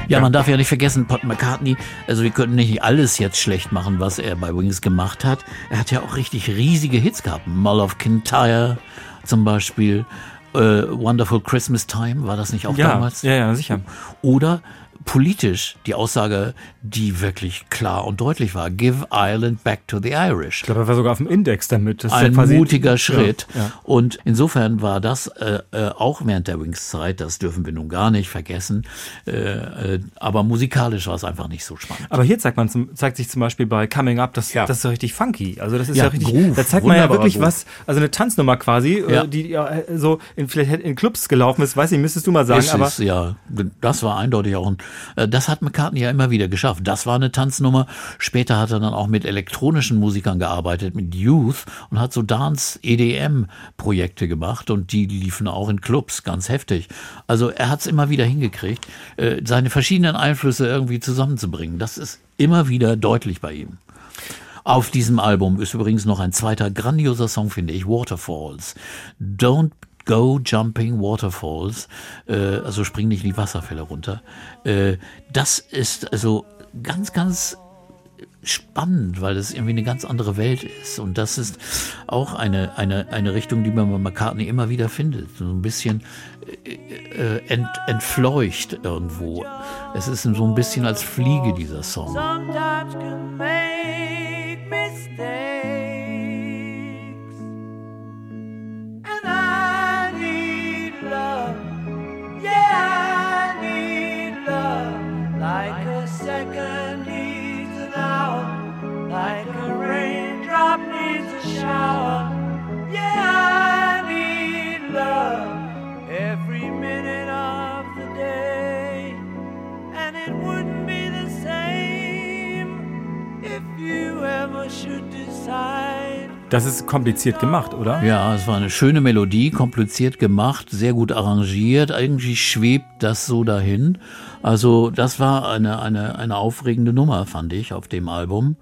Ja, man darf ja nicht vergessen, Paul McCartney, also wir können nicht alles jetzt schlecht machen, was er bei Wings gemacht hat. Er hat ja auch richtig riesige Hits gehabt. Mull of Kintyre zum Beispiel. Äh, Wonderful Christmas Time, war das nicht auch Ja, damals? ja, ja, sicher. Oder politisch die Aussage, die wirklich klar und deutlich war. Give Ireland back to the Irish. Ich glaube, er war sogar auf dem Index damit. Das ist ja Ein quasi- mutiger Schritt. Ja, ja. Und insofern war das äh, äh, auch während der Wings-Zeit, das dürfen wir nun gar nicht vergessen. Äh, äh, aber musikalisch war es einfach nicht so spannend. Aber hier zeigt man zum, zeigt sich zum Beispiel bei Coming Up, das, Ja. das ist so richtig funky. Also das ist ja, Ja, richtig. Groove, da zeigt man ja wirklich Groove. was, also eine Tanznummer quasi, Ja. äh, die ja so in, vielleicht in Clubs gelaufen ist, weiß ich, müsstest du mal sagen, Ist aber es, ja, das war eindeutig auch ein, das hat McCartney ja immer wieder geschafft. Das war eine Tanznummer. Später hat er dann auch mit elektronischen Musikern gearbeitet, mit Youth und hat so Dance-EDM-Projekte gemacht und die liefen auch in Clubs ganz heftig. Also er hat es immer wieder hingekriegt, äh, seine verschiedenen Einflüsse irgendwie zusammenzubringen. Das ist immer wieder deutlich bei ihm. Auf diesem Album ist übrigens noch ein zweiter grandioser Song, finde ich, Waterfalls. Don't Go Jumping Waterfalls, äh, also spring nicht in die Wasserfälle runter. Äh, das ist also ganz, ganz spannend, weil es irgendwie eine ganz andere Welt ist. Und das ist auch eine, eine, eine Richtung, die man bei McCartney immer wieder findet. So ein bisschen äh, ent, entfleucht irgendwo. Es ist so ein bisschen als Fliege dieser Song. sometimes can make mistakes. Like a second needs an hour. Like a raindrop needs a shower. Yeah, I need love. Every minute of the day. And it wouldn't be the same if you ever should decide. Das ist kompliziert gemacht, oder? Ja, es war eine schöne Melodie, kompliziert gemacht, sehr gut arrangiert. Irgendwie schwebt das so dahin. Also das war eine, eine, eine aufregende Nummer, fand ich, auf dem Album.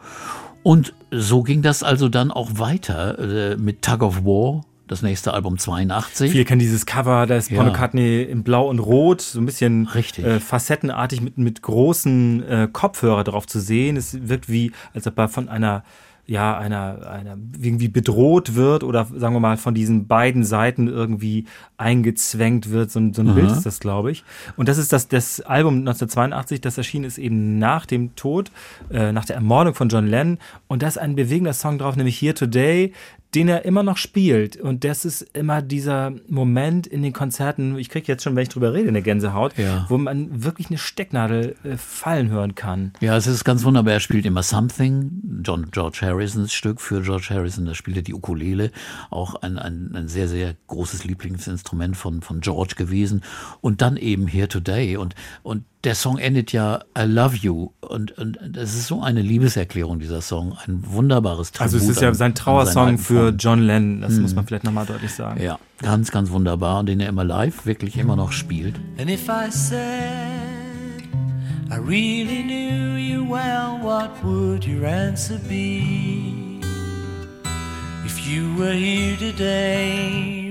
Und so ging das also dann auch weiter äh, mit Tug of War, das nächste Album 82. Viele kennen dieses Cover, da ist Paul Ja. McCartney in Blau und Rot, so ein bisschen Richtig. äh, facettenartig mit, mit großen äh, Kopfhörer drauf zu sehen. Es wirkt wie, als ob er von einer, ja, einer, einer irgendwie bedroht wird oder sagen wir mal von diesen beiden Seiten irgendwie eingezwängt wird. So, ein- so ein Bild ist das, glaube ich. Und das ist das, das Album 1982, das erschienen ist eben nach dem Tod, äh, nach der Ermordung von John Lennon. Und da ist ein bewegender Song drauf, nämlich Here Today, den er immer noch spielt. Und das ist immer dieser Moment in den Konzerten, ich kriege jetzt schon, wenn ich drüber rede, eine Gänsehaut, Ja. wo man wirklich eine Stecknadel äh, fallen hören kann. Ja, es ist ganz wunderbar. Er spielt immer Something, John, George Harrisons Stück für George Harrison. Da spielt er die Ukulele, auch ein, ein, ein sehr, sehr großes Lieblingsinstrument von, von George gewesen. Und dann eben Here Today. Und, und der Song endet ja I Love You. Und, und das ist so eine Liebeserklärung, dieser Song. Ein wunderbares Tribut Also es ist ja an- sein Trauersong für. John Lennon, das muss man vielleicht nochmal deutlich sagen. Ja, ganz, ganz wunderbar. Und den er immer live wirklich immer noch spielt. And if I said I really knew you well, what would your answer be? If you were here today,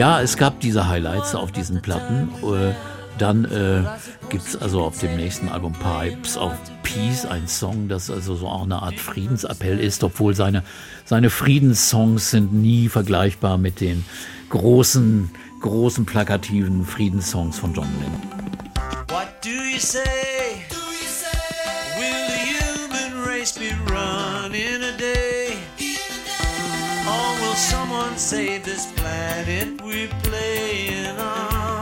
Ja, es gab diese Highlights auf diesen Platten. Äh, Dann äh, gibt es also auf dem nächsten Album Pipes of Peace ein Song, das also so auch eine Art Friedensappell ist, obwohl seine, seine Friedenssongs sind nie vergleichbar mit den großen, großen plakativen Friedenssongs von John Lennon. What do you say? Someone save this planet we're playing on?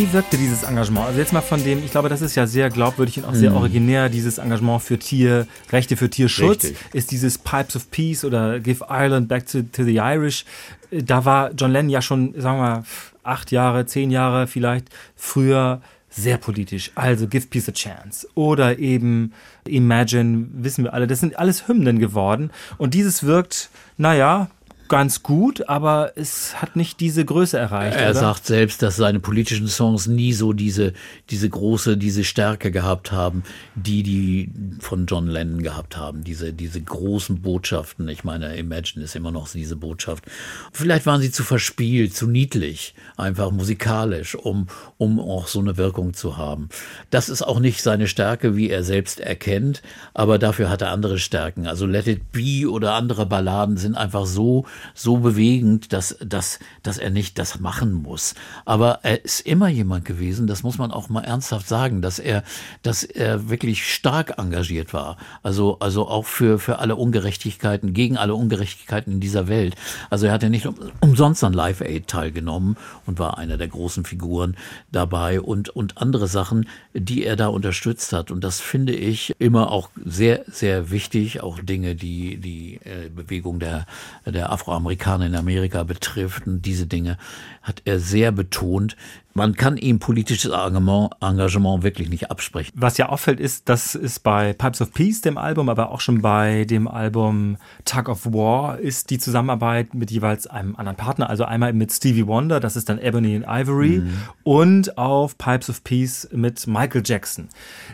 Wie wirkte dieses Engagement? Also jetzt mal von dem, ich glaube, das ist ja sehr glaubwürdig und auch sehr originär, dieses Engagement für Tierrechte, für Tierschutz. Richtig. Ist dieses Pipes of Peace oder Give Ireland Back to, to the Irish. Äh, Da war John Lennon ja schon, sagen wir mal, acht Jahre, zehn Jahre vielleicht früher sehr politisch. Also Give Peace a Chance. Oder eben Imagine, wissen wir alle. Das sind alles Hymnen geworden. Und dieses wirkt, naja, ganz gut, aber es hat nicht diese Größe erreicht. Er oder? sagt selbst, dass seine politischen Songs nie so diese, diese große, diese Stärke gehabt haben, die die von John Lennon gehabt haben. Diese, diese großen Botschaften. Ich meine, Imagine ist immer noch diese Botschaft. Vielleicht waren sie zu verspielt, zu niedlich, einfach musikalisch, um, um auch so eine Wirkung zu haben. Das ist auch nicht seine Stärke, wie er selbst erkennt, aber dafür hat er andere Stärken. Also Let It Be oder andere Balladen sind einfach so, so bewegend, dass, dass, dass er nicht das machen muss. Aber er ist immer jemand gewesen, das muss man auch mal ernsthaft sagen, dass er, dass er wirklich stark engagiert war. Also, also auch für, für alle Ungerechtigkeiten, gegen alle Ungerechtigkeiten in dieser Welt. Also er hat ja nicht um, umsonst an Live Aid teilgenommen und war einer der großen Figuren dabei und, und andere Sachen, die er da unterstützt hat. Und das finde ich immer auch sehr, sehr wichtig. Auch Dinge, die die äh, Bewegung der, der Afroamerikaner in Amerika betrifft. Und diese Dinge hat er sehr betont. Man kann ihm politisches Engagement, wirklich nicht absprechen. Was ja auffällt, ist, das ist bei Pipes of Peace, dem Album, aber auch schon bei dem Album Tug of War, ist die Zusammenarbeit mit jeweils einem anderen Partner. Also einmal mit Stevie Wonder, das ist dann Ebony and Ivory, und auf Pipes of Peace mit Michael Jackson.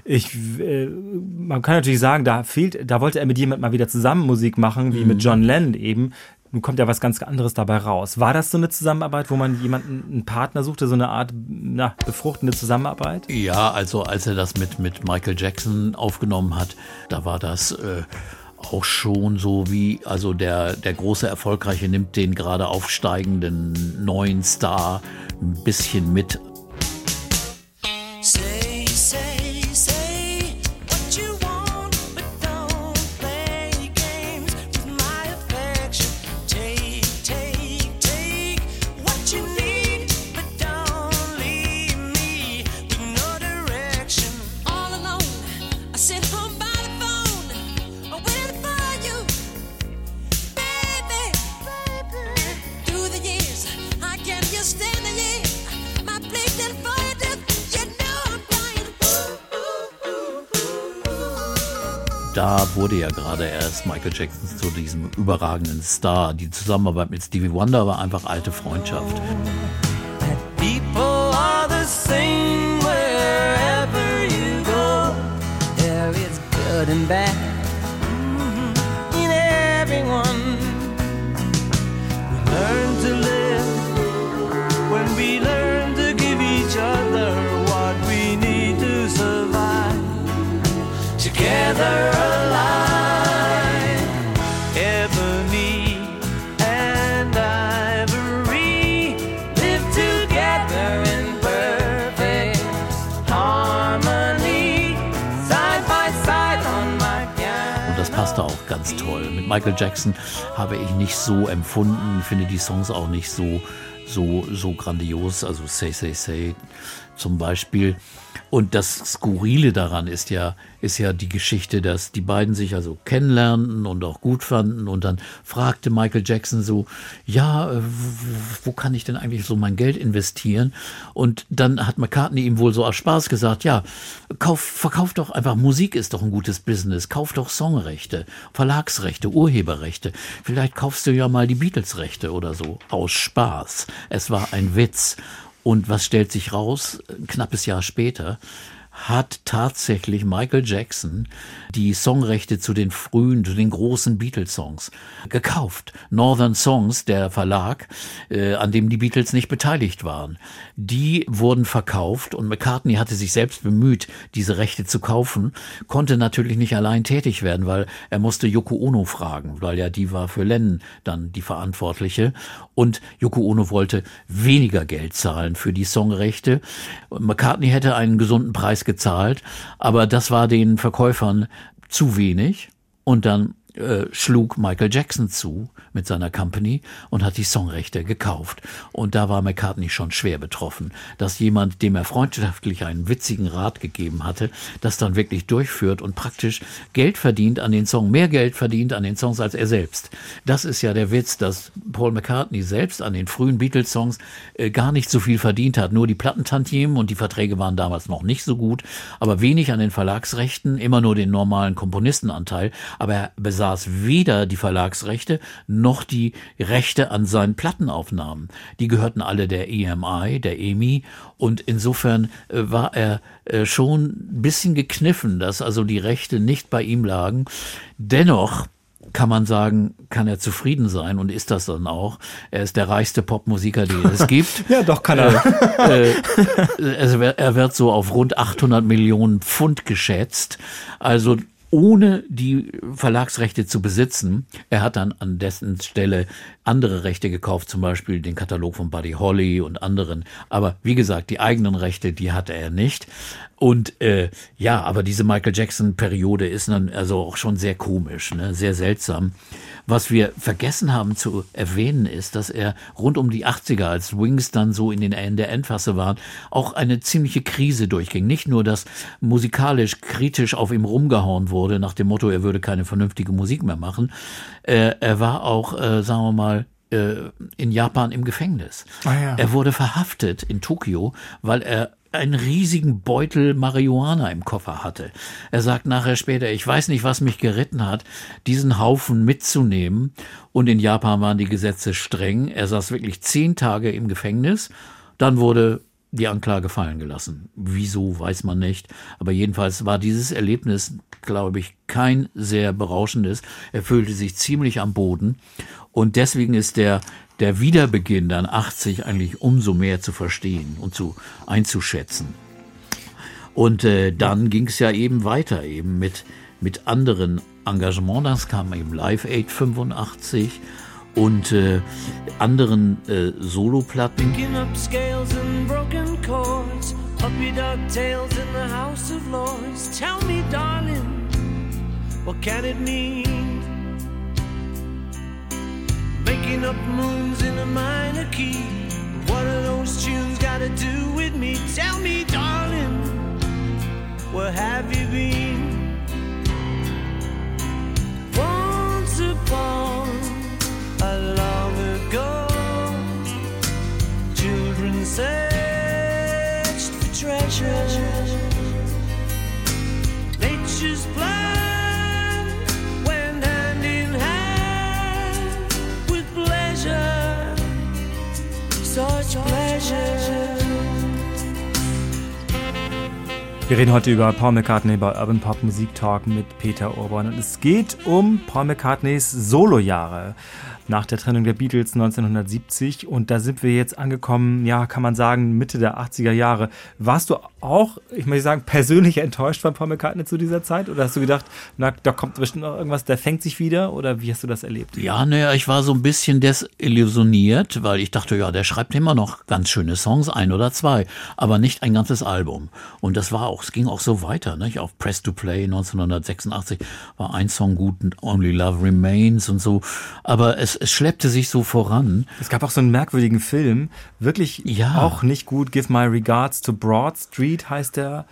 Ich, äh, man kann natürlich sagen, da fehlt, da wollte er mit jemandem mal wieder zusammen Musik machen, wie mit John Lennon eben. Nun kommt ja was ganz anderes dabei raus. War das so eine Zusammenarbeit, wo man jemanden, einen Partner suchte, so eine Art na, befruchtende Zusammenarbeit? Ja, also als er das mit, mit Michael Jackson aufgenommen hat, da war das äh, auch schon so wie, also der, der große Erfolgreiche nimmt den gerade aufsteigenden neuen Star ein bisschen mit. Say, Da wurde ja gerade erst Michael Jackson zu diesem überragenden Star. Die Zusammenarbeit mit Stevie Wonder war einfach alte Freundschaft. People are Together alive, ebony and ivory live together in perfect harmony, side by side on my piano. Und das passte auch ganz toll. Mit Michael Jackson habe ich nicht so empfunden, finde die Songs auch nicht so, so, so grandios. Also Say, Say, Say zum Beispiel. Und das Skurrile daran ist ja, ist ja die Geschichte, dass die beiden sich also kennenlernten und auch gut fanden. Und dann fragte Michael Jackson so, ja, äh, wo, kann ich denn eigentlich so mein Geld investieren? Und dann hat McCartney ihm wohl so aus Spaß gesagt, ja, kauf, verkauf doch einfach, Musik ist doch ein gutes Business, kauf doch Songrechte, Verlagsrechte, Urheberrechte. Vielleicht kaufst du ja mal die Beatles-Rechte oder so. Aus Spaß. Es war ein Witz. Und was stellt sich raus? Ein knappes Jahr später hat tatsächlich Michael Jackson die Songrechte zu den frühen, zu den großen Beatles-Songs gekauft. Northern Songs, der Verlag, äh, an dem die Beatles nicht beteiligt waren. Die wurden verkauft und McCartney hatte sich selbst bemüht, diese Rechte zu kaufen, konnte natürlich nicht allein tätig werden, weil er musste Yoko Ono fragen, weil ja die war für Lennon dann die Verantwortliche. Und Yoko Ono wollte weniger Geld zahlen für die Songrechte. McCartney hätte einen gesunden Preis gezahlt, aber das war den Verkäufern zu wenig. Und dann äh, schlug Michael Jackson zu mit seiner Company und hat die Songrechte gekauft. Und da war McCartney schon schwer betroffen, dass jemand, dem er freundschaftlich einen witzigen Rat gegeben hatte, das dann wirklich durchführt und praktisch Geld verdient an den Song, mehr Geld verdient an den Songs als er selbst. Das ist ja der Witz, dass Paul McCartney selbst an den frühen Beatles-Songs äh, gar nicht so viel verdient hat. Nur die Plattentantiemen und die Verträge waren damals noch nicht so gut, aber wenig an den Verlagsrechten, immer nur den normalen Komponistenanteil. Aber er besaß besaß weder die Verlagsrechte noch die Rechte an seinen Plattenaufnahmen. Die gehörten alle der EMI, der EMI. Und insofern äh, war er äh, schon ein bisschen gekniffen, dass also die Rechte nicht bei ihm lagen. Dennoch kann man sagen, kann er zufrieden sein und ist das dann auch. Er ist der reichste Popmusiker, den es gibt. Ja, doch, kann er. äh, er wird so auf rund 800 Millionen Pfund geschätzt. Also ohne die Verlagsrechte zu besitzen. Er hat dann an dessen Stelle andere Rechte gekauft, zum Beispiel den Katalog von Buddy Holly und anderen. Aber wie gesagt, die eigenen Rechte, die hatte er nicht. Und äh, ja, aber diese Michael Jackson-Periode ist dann also auch schon sehr komisch, ne? sehr seltsam. Was wir vergessen haben zu erwähnen, ist, dass er rund um die 80er, als Wings dann so in, den, in der Endphase waren, auch eine ziemliche Krise durchging. Nicht nur, dass musikalisch kritisch auf ihm rumgehauen wurde, nach dem Motto, er würde keine vernünftige Musik mehr machen. Äh, er war auch, äh, sagen wir mal, äh, in Japan im Gefängnis. Ah, ja. Er wurde verhaftet in Tokio, weil er einen riesigen Beutel Marihuana im Koffer hatte. Er sagt nachher später, ich weiß nicht, was mich geritten hat, diesen Haufen mitzunehmen. Und in Japan waren die Gesetze streng. Er saß wirklich zehn Tage im Gefängnis. Dann wurde die Anklage fallen gelassen. Wieso, weiß man nicht. Aber jedenfalls war dieses Erlebnis, glaube ich, kein sehr berauschendes. Er fühlte sich ziemlich am Boden. Und deswegen ist der, der Wiederbeginn dann 80 eigentlich umso mehr zu verstehen und zu einzuschätzen. Und äh, dann ging es ja eben weiter, eben mit, mit anderen Engagements. Das kam eben Live Aid 85 und äh, anderen äh, Soloplatten. Puppy dog tails in the House of Lords. Tell me, darling, what can it mean? Making up moons in a minor key. What are those tunes got to do with me? Tell me, darling, where have you been? Once upon a long ago, children searched for treasure. Wir reden heute über Paul McCartney bei Urban Pop Musik Talk mit Peter Urban. Und es geht um Paul McCartneys Solojahre nach der Trennung der Beatles 1970. Und da sind wir jetzt angekommen, ja, kann man sagen, Mitte der 80er Jahre. Warst du auch, ich möchte sagen, persönlich enttäuscht von Paul McCartney zu dieser Zeit? Oder hast du gedacht, na, da kommt bestimmt noch irgendwas, der fängt sich wieder? Oder wie hast du das erlebt? Ja, naja, ich war so ein bisschen desillusioniert, weil ich dachte, ja, der schreibt immer noch ganz schöne Songs, ein oder zwei, aber nicht ein ganzes Album. Und das war auch, es ging auch so weiter, nicht? Auf Press to Play 1986 war ein Song gut, Only Love Remains und so. Aber es, es schleppte sich so voran. Es gab auch so einen merkwürdigen Film, wirklich Ja. auch nicht gut. Give My Regards to Broad Street heißt der.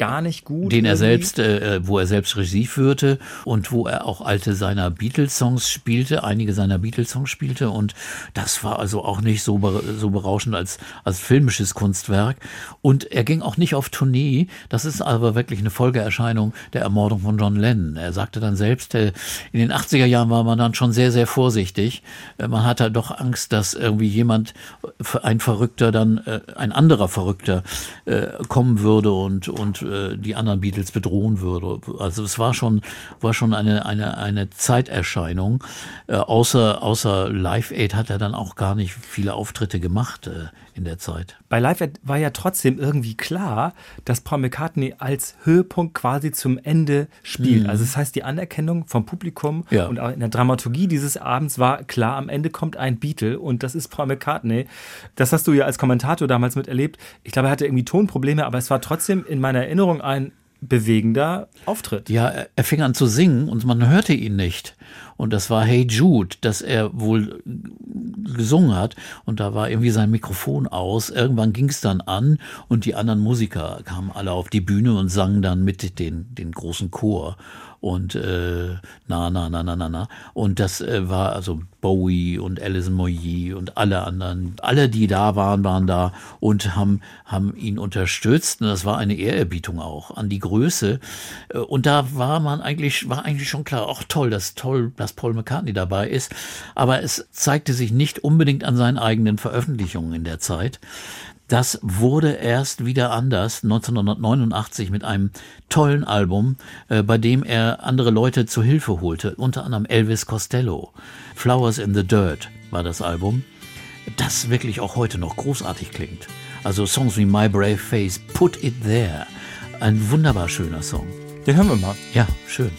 Gar nicht gut. den er irgendwie. selbst, äh, wo er selbst Regie führte und wo er auch alte seiner Beatles-Songs spielte, einige seiner Beatles-Songs spielte und das war also auch nicht so, so berauschend als, als filmisches Kunstwerk und er ging auch nicht auf Tournee, das ist aber wirklich eine Folgeerscheinung der Ermordung von John Lennon. Er sagte dann selbst, äh, in den 80er Jahren war man dann schon sehr, sehr vorsichtig. Äh, Man hatte doch Angst, dass irgendwie jemand, äh, ein Verrückter dann, äh, ein anderer Verrückter äh, kommen würde und, und äh, die anderen Beatles bedrohen würde. Also es war schon, war schon eine, eine, eine Zeiterscheinung. Äh, außer, außer Live Aid hat er dann auch gar nicht viele Auftritte gemacht äh, in der Zeit. Bei Live Aid war ja trotzdem irgendwie klar, dass Paul McCartney als Höhepunkt quasi zum Ende spielt. Also das heißt, die Anerkennung vom Publikum Mhm. Ja. und auch in der Dramaturgie dieses Abends war klar, am Ende kommt ein Beatle und das ist Paul McCartney. Das hast du ja als Kommentator damals miterlebt. Ich glaube, er hatte irgendwie Tonprobleme, aber es war trotzdem in meiner Erinnerung ein bewegender Auftritt. Ja, er- fing an zu singen und man hörte ihn nicht. Und das war Hey Jude, das er wohl gesungen hat. Und da war irgendwie sein Mikrofon aus. Irgendwann ging es dann an und die anderen Musiker kamen alle auf die Bühne und sangen dann mit den, den großen Chor und äh, na na na na na na. Und das äh, war also Bowie und Alison Moyet und alle anderen. Alle die da waren waren da und haben haben ihn unterstützt. Und das war eine Ehrerbietung auch an die Größe. Äh, und da war man eigentlich war eigentlich schon klar ach toll das toll dass Paul McCartney dabei ist. Aber es zeigte sich nicht unbedingt an seinen eigenen Veröffentlichungen in der Zeit das wurde erst wieder anders 1989 mit einem tollen Album, äh, bei dem er andere Leute zu Hilfe holte, unter anderem Elvis Costello. Flowers in the Dirt war das Album, das wirklich auch heute noch großartig klingt. Also Songs wie My Brave Face, Put It There, ein wunderbar schöner Song. Den hören wir mal. Ja, schön.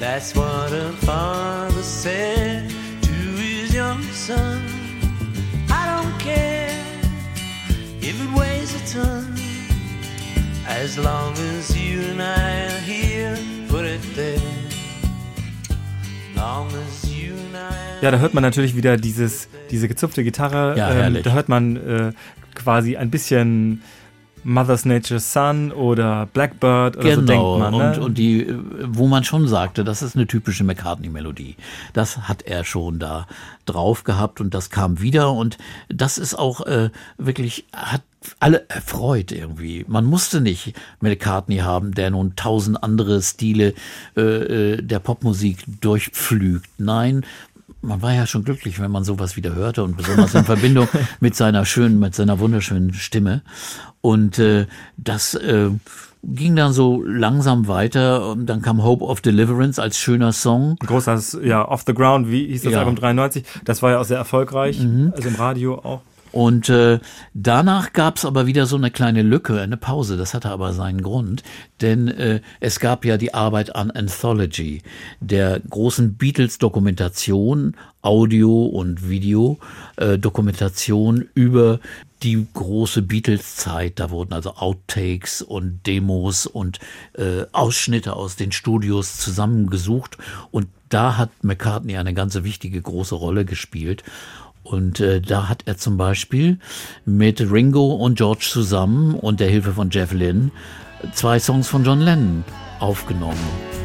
That's what a father said to his young son. I don't care if it weighs a ton. As long as you and I are here, put it there. Long as you and I Ja, da hört man natürlich wieder dieses, diese gezupfte Gitarre. Ja, ähm, da hört man äh, quasi ein bisschen Mother's Nature's Son oder Blackbird oder so denkt Genau, man. Ne? und, und die, wo man schon sagte, das ist eine typische McCartney-Melodie. Das hat er schon da drauf gehabt und das kam wieder und das ist auch äh, wirklich, hat alle erfreut irgendwie. Man musste nicht McCartney haben, der nun tausend andere Stile äh, äh, der Popmusik durchpflügt. Nein, man war ja schon glücklich, wenn man sowas wieder hörte und besonders in Verbindung mit seiner schönen, mit seiner wunderschönen Stimme. Und äh, das äh, ging dann so langsam weiter. Und Dann kam Hope of Deliverance als schöner Song. Ein großes, ja, Off the Ground, wie hieß das Ja. Mhm. Album 93? Das war ja auch sehr erfolgreich, also im Radio auch. Und äh, danach gab's aber wieder so eine kleine Lücke, eine Pause. Das hatte aber seinen Grund, denn äh, es gab ja die Arbeit an Anthology, der großen Beatles-Dokumentation, Audio und Video, äh, über die große Beatles-Zeit. Da wurden also Outtakes und Demos und äh, Ausschnitte aus den Studios zusammengesucht und da hat McCartney eine ganz wichtige große Rolle gespielt. Und äh, da hat er zum Beispiel mit Ringo und George zusammen und der Hilfe von Jeff Lynne zwei Songs von John Lennon aufgenommen.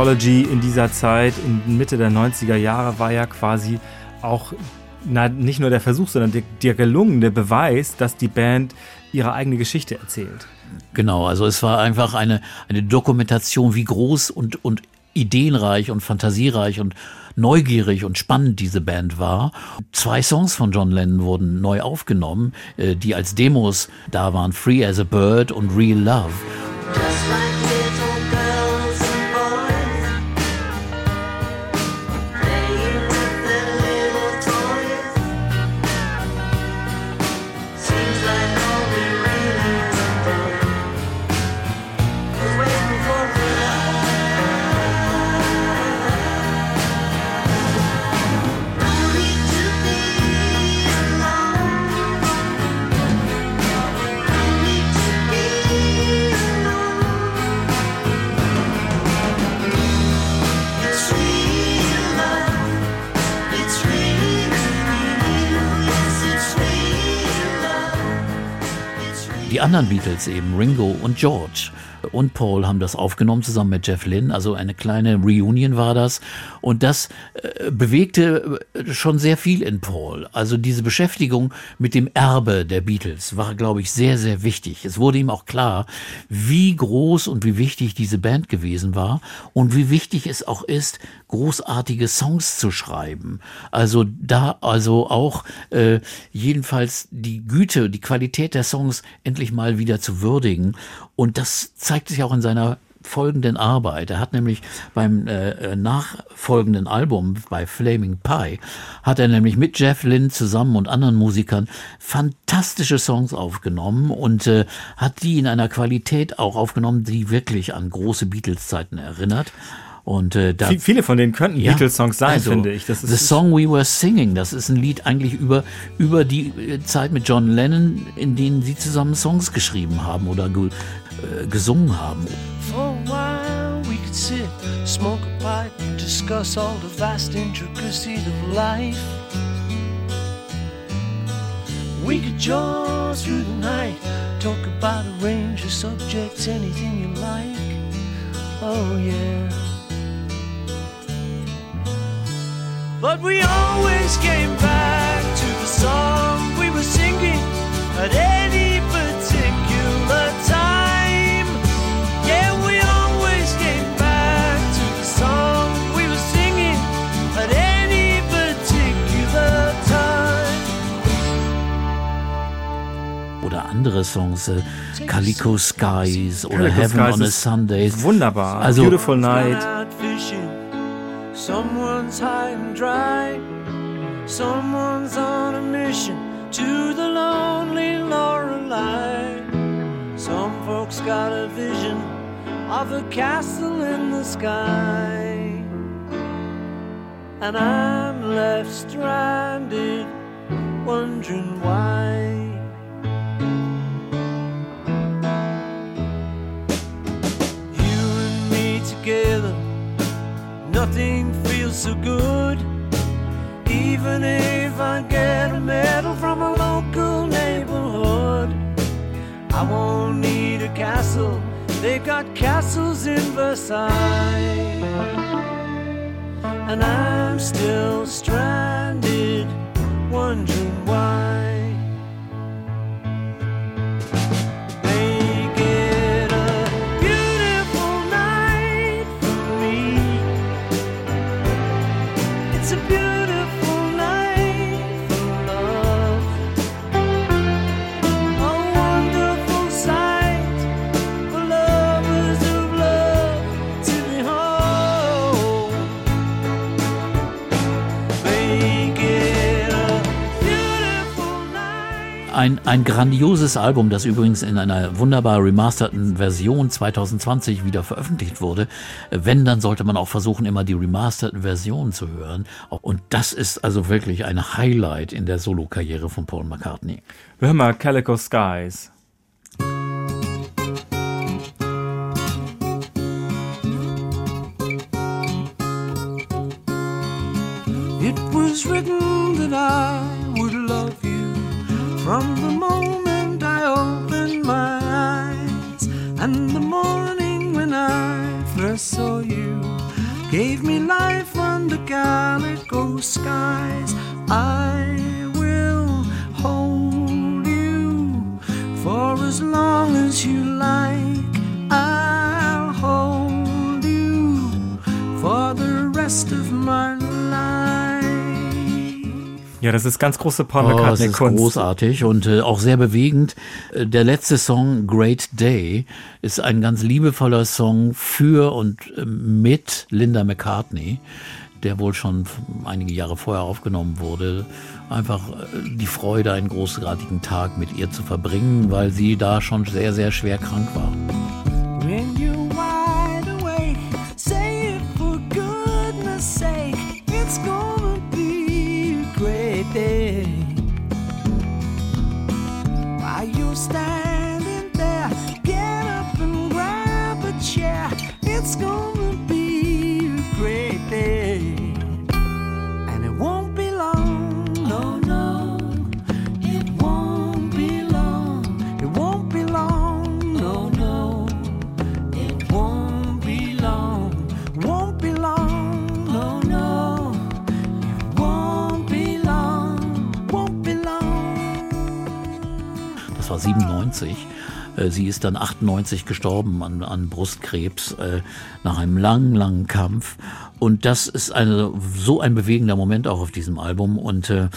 Die Anthology in dieser Zeit, in Mitte der 90er Jahre, war ja quasi auch na, nicht nur der Versuch, sondern der, der gelungene Beweis, dass die Band ihre eigene Geschichte erzählt. Genau, also es war einfach eine, eine Dokumentation, wie groß und, und ideenreich und fantasiereich und neugierig und spannend diese Band war. Zwei Songs von John Lennon wurden neu aufgenommen, äh, die als Demos da waren, Free as a Bird und Real Love. Anderen Beatles eben, Ringo und George. Und Paul haben das aufgenommen zusammen mit Jeff Lynne. Also eine kleine Reunion war das. Und das äh, bewegte äh, schon sehr viel in Paul. Also diese Beschäftigung mit dem Erbe der Beatles war, glaube ich, sehr, sehr wichtig. Es wurde ihm auch klar, wie groß und wie wichtig diese Band gewesen war und wie wichtig es auch ist, großartige Songs zu schreiben. Also da also auch äh, jedenfalls die Güte, die Qualität der Songs endlich mal wieder zu würdigen. Und das zeigt sich auch in seiner folgenden Arbeit. Er hat nämlich beim äh, nachfolgenden Album bei Flaming Pie hat er nämlich mit Jeff Lynne zusammen und anderen Musikern fantastische Songs aufgenommen und äh, hat die in einer Qualität auch aufgenommen, die wirklich an große Beatles-Zeiten erinnert. Und äh, da Vi- Viele von denen könnten ja, Beatles-Songs sein, also, finde ich. Das The ist Song We Were Singing, das ist ein Lied eigentlich über, über die äh, Zeit mit John Lennon, in denen sie zusammen Songs geschrieben haben oder Eh, äh, gesungen haben. For a while we could sit, smoke a pipe, discuss all the vast intricacies of life. We could jaw through the night, talk about a range of subjects, anything you like. Oh yeah. But we always came back to the song we were singing at any andere Songs, äh, Calico Skies oder Calico Heaven Skies on a Sunday. wunderbar. Also- Beautiful Night. Someone's high and dry. Someone's on a mission to the lonely Lorelei. Some folks got a vision of a castle in the sky. And I'm left stranded, wondering why. Nothing feels so good. Even if I get a medal from a local neighborhood, I won't need a castle. They've got castles in Versailles. And I'm still stranded, wondering why. Ein, ein grandioses Album, das übrigens in einer wunderbar remasterten Version 2020 wieder veröffentlicht wurde. Wenn, dann sollte man auch versuchen, immer die remasterten Versionen zu hören. Und das ist also wirklich ein Highlight in der Solokarriere von Paul McCartney. Hör mal, Calico Skies. It was written that I from the moment I opened my eyes. And the morning when I first saw you gave me life under calico skies. I will hold you for as long as you like. I'll hold you for the rest of my life. Ja, das ist ganz große Paul Oh, das ist McCartney-Kunst. großartig und äh, auch sehr bewegend. Äh, Der letzte Song, Great Day, ist ein ganz liebevoller Song für und äh, mit Linda McCartney, der wohl schon einige Jahre vorher aufgenommen wurde. Einfach äh, die Freude, einen großartigen Tag mit ihr zu verbringen, weil sie da schon sehr, sehr schwer krank war. War 97. Äh, Sie ist dann 98 gestorben an, an Brustkrebs äh, nach einem langen, langen Kampf. Und das ist eine, so ein bewegender Moment auch auf diesem Album. Und äh,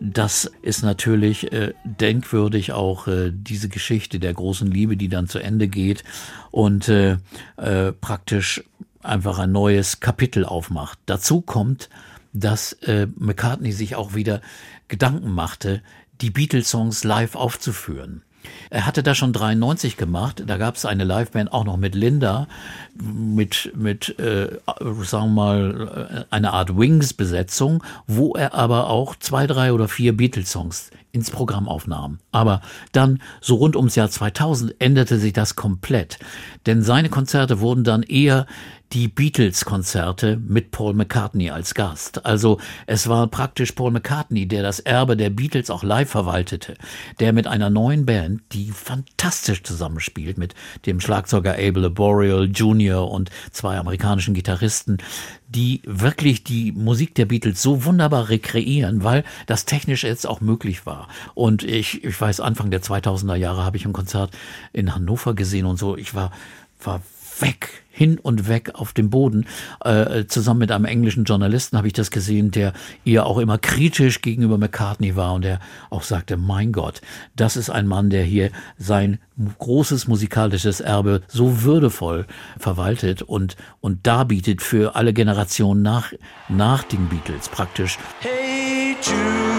das ist natürlich denkwürdig auch diese Geschichte der großen Liebe, die dann zu Ende geht und praktisch einfach ein neues Kapitel aufmacht. Dazu kommt, dass McCartney sich auch wieder Gedanken machte, die Beatles-Songs live aufzuführen. Er hatte das schon 93 gemacht. Da gab es eine Liveband auch noch mit Linda, mit, mit äh, sagen wir mal, äh, eine Art Wings-Besetzung, wo er aber auch zwei, drei oder vier Beatles-Songs ins Programm aufnahm. Aber dann, so rund ums Jahr 2000, änderte sich das komplett. Denn seine Konzerte wurden dann eher die Beatles-Konzerte mit Paul McCartney als Gast. Also es war praktisch Paul McCartney, der das Erbe der Beatles auch live verwaltete, der mit einer neuen Band, die fantastisch zusammenspielt, mit dem Schlagzeuger Abel Laboriel Jr. und zwei amerikanischen Gitarristen, die wirklich die Musik der Beatles so wunderbar rekreieren, weil das technisch jetzt auch möglich war. Und ich, ich weiß, Anfang der 2000er Jahre habe ich ein Konzert in Hannover gesehen und so. Ich war, war weg, hin und weg auf dem Boden. Äh, zusammen mit einem englischen Journalisten habe ich das gesehen, der ihr auch immer kritisch gegenüber McCartney war und der auch sagte, mein Gott, das ist ein Mann, der hier sein großes musikalisches Erbe so würdevoll verwaltet und, und darbietet für alle Generationen nach, nach den Beatles praktisch. Hey Jude,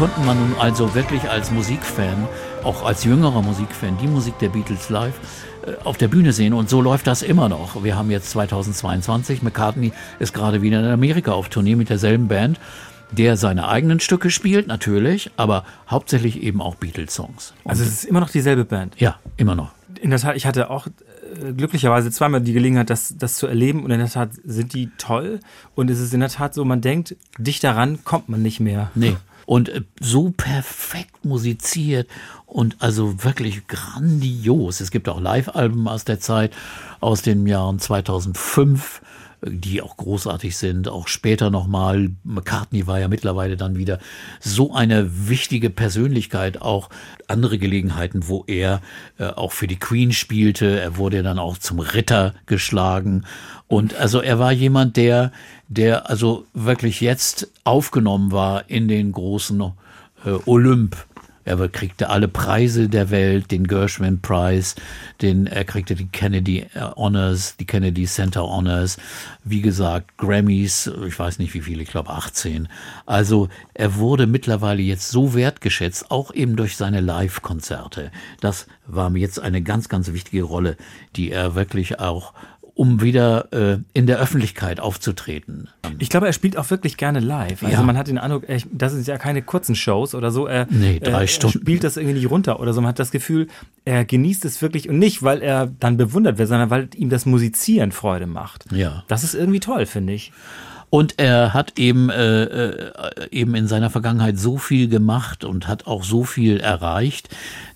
konnte man nun also wirklich als Musikfan, auch als jüngerer Musikfan, die Musik der Beatles live äh, auf der Bühne sehen. Und so läuft das immer noch. Wir haben jetzt 2022, McCartney ist gerade wieder in Amerika auf Tournee mit derselben Band, der seine eigenen Stücke spielt, natürlich, aber hauptsächlich eben auch Beatles-Songs. Also es ist immer noch dieselbe Band. ja, immer noch. In der Tat, ich hatte auch äh, glücklicherweise zweimal die Gelegenheit, das, das zu erleben und in der Tat sind die toll und es ist in der Tat so, man denkt, dicht daran kommt man nicht mehr. Nee. Und äh, so perfekt musiziert und also wirklich grandios. Es gibt auch Live-Alben aus der Zeit, aus den Jahren 2005, äh, die auch großartig sind. Auch später nochmal. McCartney war ja mittlerweile dann wieder so eine wichtige Persönlichkeit. Auch andere Gelegenheiten, wo er äh, auch für die Queen spielte. Er wurde dann auch zum Ritter geschlagen. Und also er war jemand, der, der also wirklich jetzt aufgenommen war in den großen äh, Olymp. Er kriegte alle Preise der Welt, den Gershwin Prize, den, er kriegte die Kennedy äh, Honors, die Kennedy Center Honors, wie gesagt, Grammys, ich weiß nicht wie viele, ich glaube 18. Also er wurde mittlerweile jetzt so wertgeschätzt, auch eben durch seine Live-Konzerte. Das war mir jetzt eine ganz, ganz wichtige Rolle, die er wirklich auch um wieder äh, in der Öffentlichkeit aufzutreten. Ich glaube, er spielt auch wirklich gerne live. Also Ja. man hat den Eindruck, das sind ja keine kurzen Shows oder so. Er, Nee, drei er, Stunden. Er spielt das irgendwie nicht runter oder so. Man hat das Gefühl, er genießt es wirklich und nicht, weil er dann bewundert wird, sondern weil ihm das Musizieren Freude macht. Ja. Das ist irgendwie toll, finde ich. Und er hat eben, äh, äh, eben in seiner Vergangenheit so viel gemacht und hat auch so viel erreicht.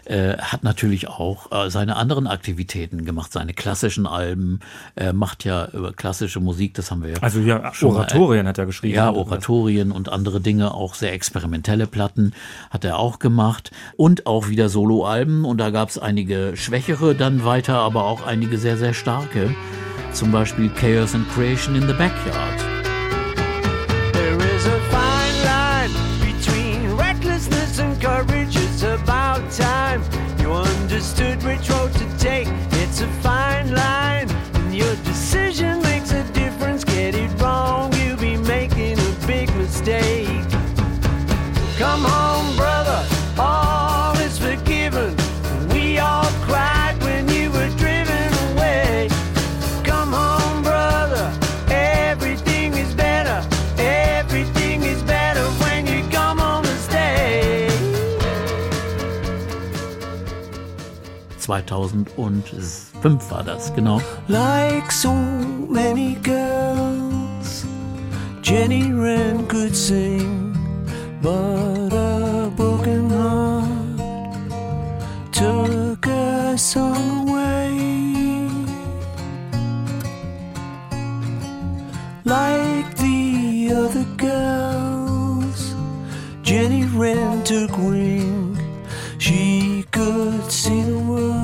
Äh, hat natürlich auch äh, seine anderen Aktivitäten gemacht, seine klassischen Alben. Er macht ja über klassische Musik, das haben wir ja Also ja, schon mal- Oratorien hat er geschrieben. Ja, Oratorien und andere Dinge, auch sehr experimentelle Platten hat er auch gemacht und auch wieder Soloalben und da gab es einige schwächere dann weiter, aber auch einige sehr, sehr starke. Zum Beispiel Chaos and Creation in the Backyard. And courage. 2005 war das, genau. Like so many girls, Jenny Wren could sing, but a broken heart took her song away. Like the other girls, Jenny Wren took wing. She could see the world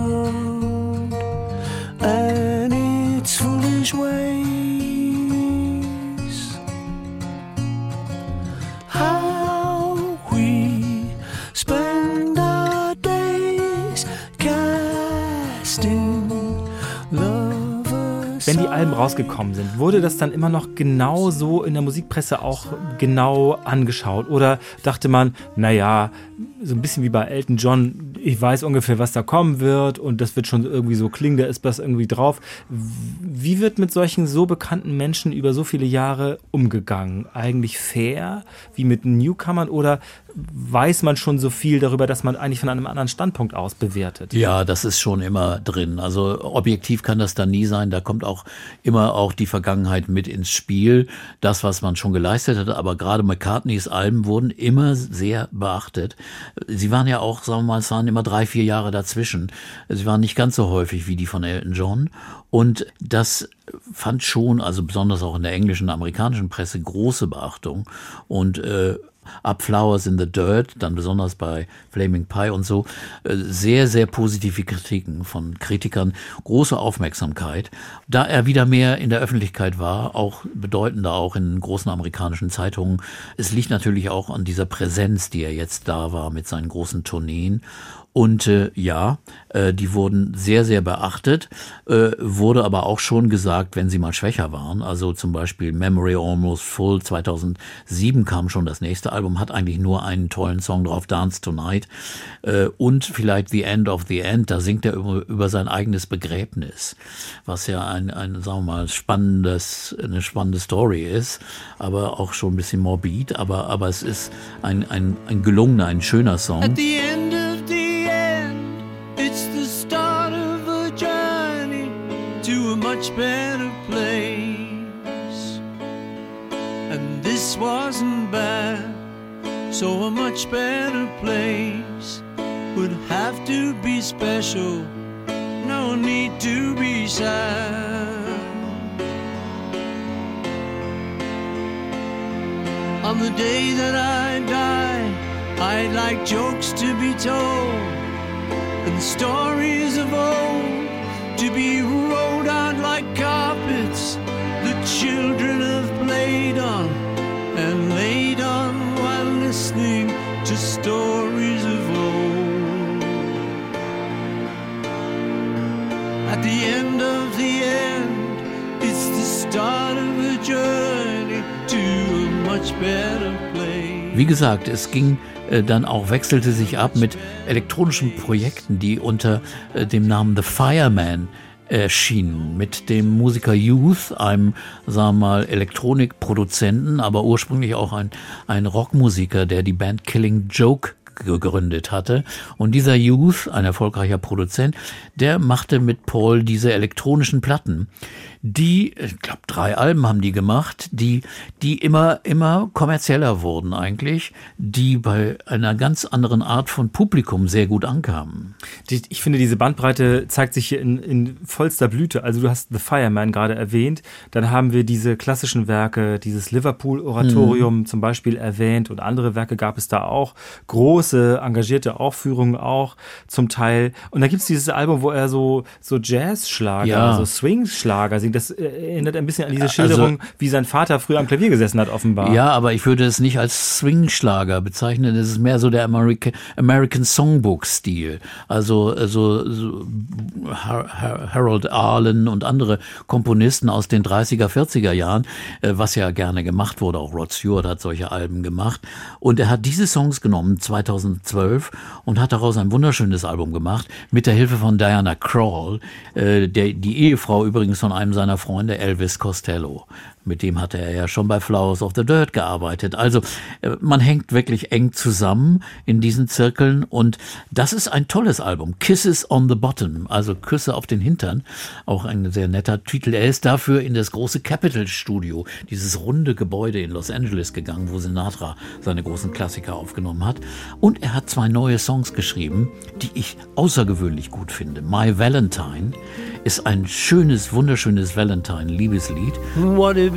Wenn die Alben rausgekommen sind, wurde das dann immer noch genau so in der Musikpresse auch genau angeschaut? Oder dachte man, naja, so ein bisschen wie bei Elton John, ich weiß ungefähr, was da kommen wird und das wird schon irgendwie so klingen, da ist was irgendwie drauf. Wie wird mit solchen so bekannten Menschen über so viele Jahre umgegangen? Eigentlich fair, wie mit Newcomern oder weiß man schon so viel darüber, dass man eigentlich von einem anderen Standpunkt aus bewertet? Ja, das ist schon immer drin. Also objektiv kann das da nie sein. Da kommt auch immer auch die Vergangenheit mit ins Spiel. Das, was man schon geleistet hat. Aber gerade McCartneys Alben wurden immer sehr beachtet. Sie waren ja auch, sagen wir mal, es waren immer drei, vier Jahre dazwischen. Sie waren nicht ganz so häufig wie die von Elton John. Und das fand schon, also besonders auch in der englischen und amerikanischen Presse, große Beachtung. Und äh, Up Flowers in the Dirt, dann besonders bei Flaming Pie und so, äh, sehr, sehr positive Kritiken von Kritikern, große Aufmerksamkeit. Da er wieder mehr in der Öffentlichkeit war, auch bedeutender auch in großen amerikanischen Zeitungen, es liegt natürlich auch an dieser Präsenz, die er jetzt da war mit seinen großen Tourneen. Und äh, ja, äh, die wurden sehr, sehr beachtet, äh, wurde aber auch schon gesagt, wenn sie mal schwächer waren. Also zum Beispiel Memory Almost Full 2007 kam schon das nächste Album, hat eigentlich nur einen tollen Song drauf, Dance Tonight. Äh, und vielleicht The End of the End, da singt er über, über sein eigenes Begräbnis, was ja ein, ein, sagen wir mal, spannendes, eine spannende Story ist, aber auch schon ein bisschen morbid, aber, aber es ist ein, ein, ein gelungener, ein schöner Song. Wasn't bad, so a much better place would have to be special. No need to be sad. On the day that I die, I'd like jokes to be told and stories of old to be rolled out like carpets the children have played on and laid on while listening to stories of old. At the end of the end, it's the start of a journey to a much better place. Wie gesagt, es ging äh, dann auch, wechselte sich ab mit elektronischen Projekten, die unter äh, dem Namen The Fireman erschienen, mit dem Musiker Youth, einem, sagen wir mal, Elektronikproduzenten, aber ursprünglich auch ein, ein Rockmusiker, der die Band Killing Joke gegründet hatte. Und dieser Youth, ein erfolgreicher Produzent, der machte mit Paul diese elektronischen Platten, die, ich glaube, drei Alben haben die gemacht, die, die immer, immer kommerzieller wurden eigentlich, die bei einer ganz anderen Art von Publikum sehr gut ankamen. Ich finde, diese Bandbreite zeigt sich hier in, in vollster Blüte. Also du hast The Fireman gerade erwähnt. Dann haben wir diese klassischen Werke, dieses Liverpool-Oratorium zum Beispiel erwähnt und andere Werke gab es da auch. Große, engagierte Aufführungen auch zum Teil. Und da gibt's dieses Album, wo er so, so Jazz-Schlager, Ja. so Swing-Schlager singt. Das äh, erinnert ein bisschen an diese Schilderung, wie sein Vater früher am Klavier gesessen hat, offenbar. Ja, aber ich würde es nicht als Swing-Schlager bezeichnen. Es ist mehr so der America American Songbook-Stil. Also, also so Har Harold Arlen und andere Komponisten aus den 30er, 40er Jahren, äh, was ja gerne gemacht wurde. Auch Rod Stewart hat solche Alben gemacht. Und er hat diese Songs genommen 2012 und hat daraus ein wunderschönes Album gemacht mit der Hilfe von Diana Krall, äh, der, die Ehefrau übrigens von einem seiner Freunde, Elvis Costello. Mit dem hatte er ja schon bei Flowers of the Dirt gearbeitet. Also äh, man hängt wirklich eng zusammen in diesen Zirkeln und das ist ein tolles Album. Kisses on the Bottom, also Küsse auf den Hintern. Auch ein sehr netter Titel. Er ist dafür in das große Capitol Studio, dieses runde Gebäude in Los Angeles gegangen, wo Sinatra seine großen Klassiker aufgenommen hat. Und er hat zwei neue Songs geschrieben, die ich außergewöhnlich gut finde. My Valentine ist ein schönes, wunderschönes Valentine-Liebeslied. What if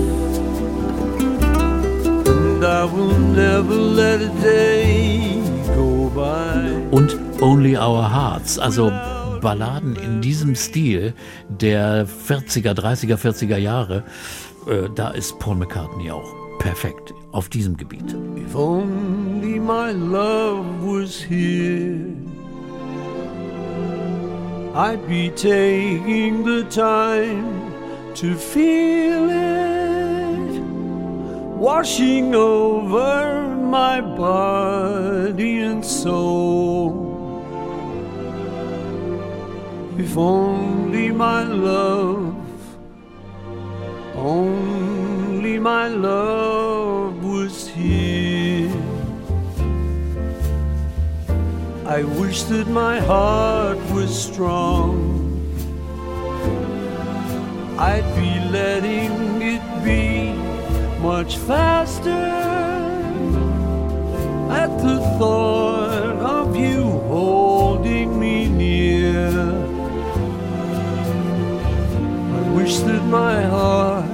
Und Only Our Hearts, also Balladen in diesem Stil der 40er, 30er, 40er Jahre. Äh, da ist Paul McCartney auch perfekt auf diesem Gebiet. If only my love was here, I'd be taking the time to feel it, washing over my body and soul. If only my love, only my love was here. I wish that my heart was strong. I'd be letting it be much faster at the thought of you holding me near. I wish that my heart,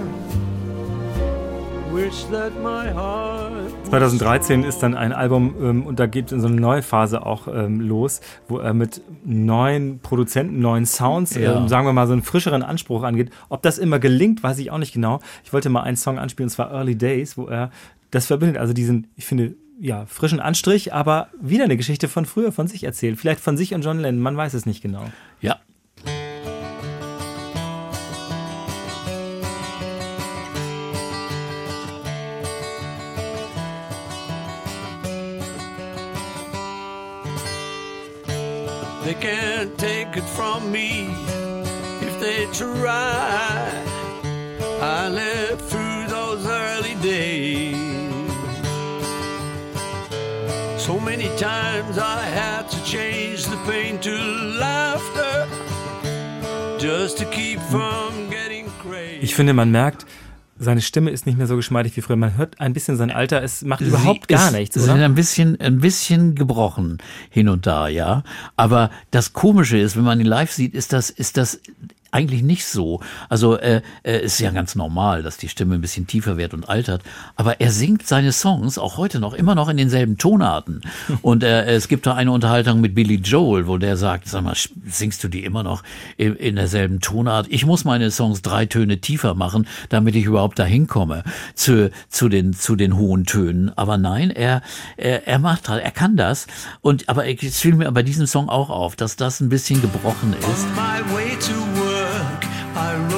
wish that my heart. 2013 ist dann ein Album ähm, und da geht in so eine neue Phase auch ähm, los, wo er mit neuen Produzenten, neuen Sounds, Ja. ähm, sagen wir mal, so einen frischeren Anspruch angeht. Ob das immer gelingt, weiß ich auch nicht genau. Ich wollte mal einen Song anspielen, und zwar Early Days, wo er das verbindet, also diesen, ich finde, ja, frischen Anstrich, aber wieder eine Geschichte von früher von sich erzählt. Vielleicht von sich und John Lennon, man weiß es nicht genau. Ja. They can't take it from me if they try. I lived through those early days. So many times I had to change the pain to laughter just to keep from getting crazy. Ich finde, man merkt, seine Stimme ist nicht mehr so geschmeidig wie früher. Man hört ein bisschen sein Alter, es macht überhaupt Sie gar ist, nichts, Sie sind ein bisschen, ein bisschen gebrochen hin und da, ja. Aber das Komische ist, wenn man ihn live sieht, ist das, ist das eigentlich nicht so. Also äh, äh, ist ja ganz normal, dass die Stimme ein bisschen tiefer wird und altert. Aber er singt seine Songs auch heute noch immer noch in denselben Tonarten. Und äh, es gibt da eine Unterhaltung mit Billy Joel, wo der sagt: Sag mal, singst du die immer noch in, in derselben Tonart? Ich muss meine Songs drei Töne tiefer machen, damit ich überhaupt dahin komme zu zu den zu den hohen Tönen. Aber nein, er er, er macht halt, er kann das. Und aber es fiel mir bei diesem Song auch auf, dass das ein bisschen gebrochen ist. I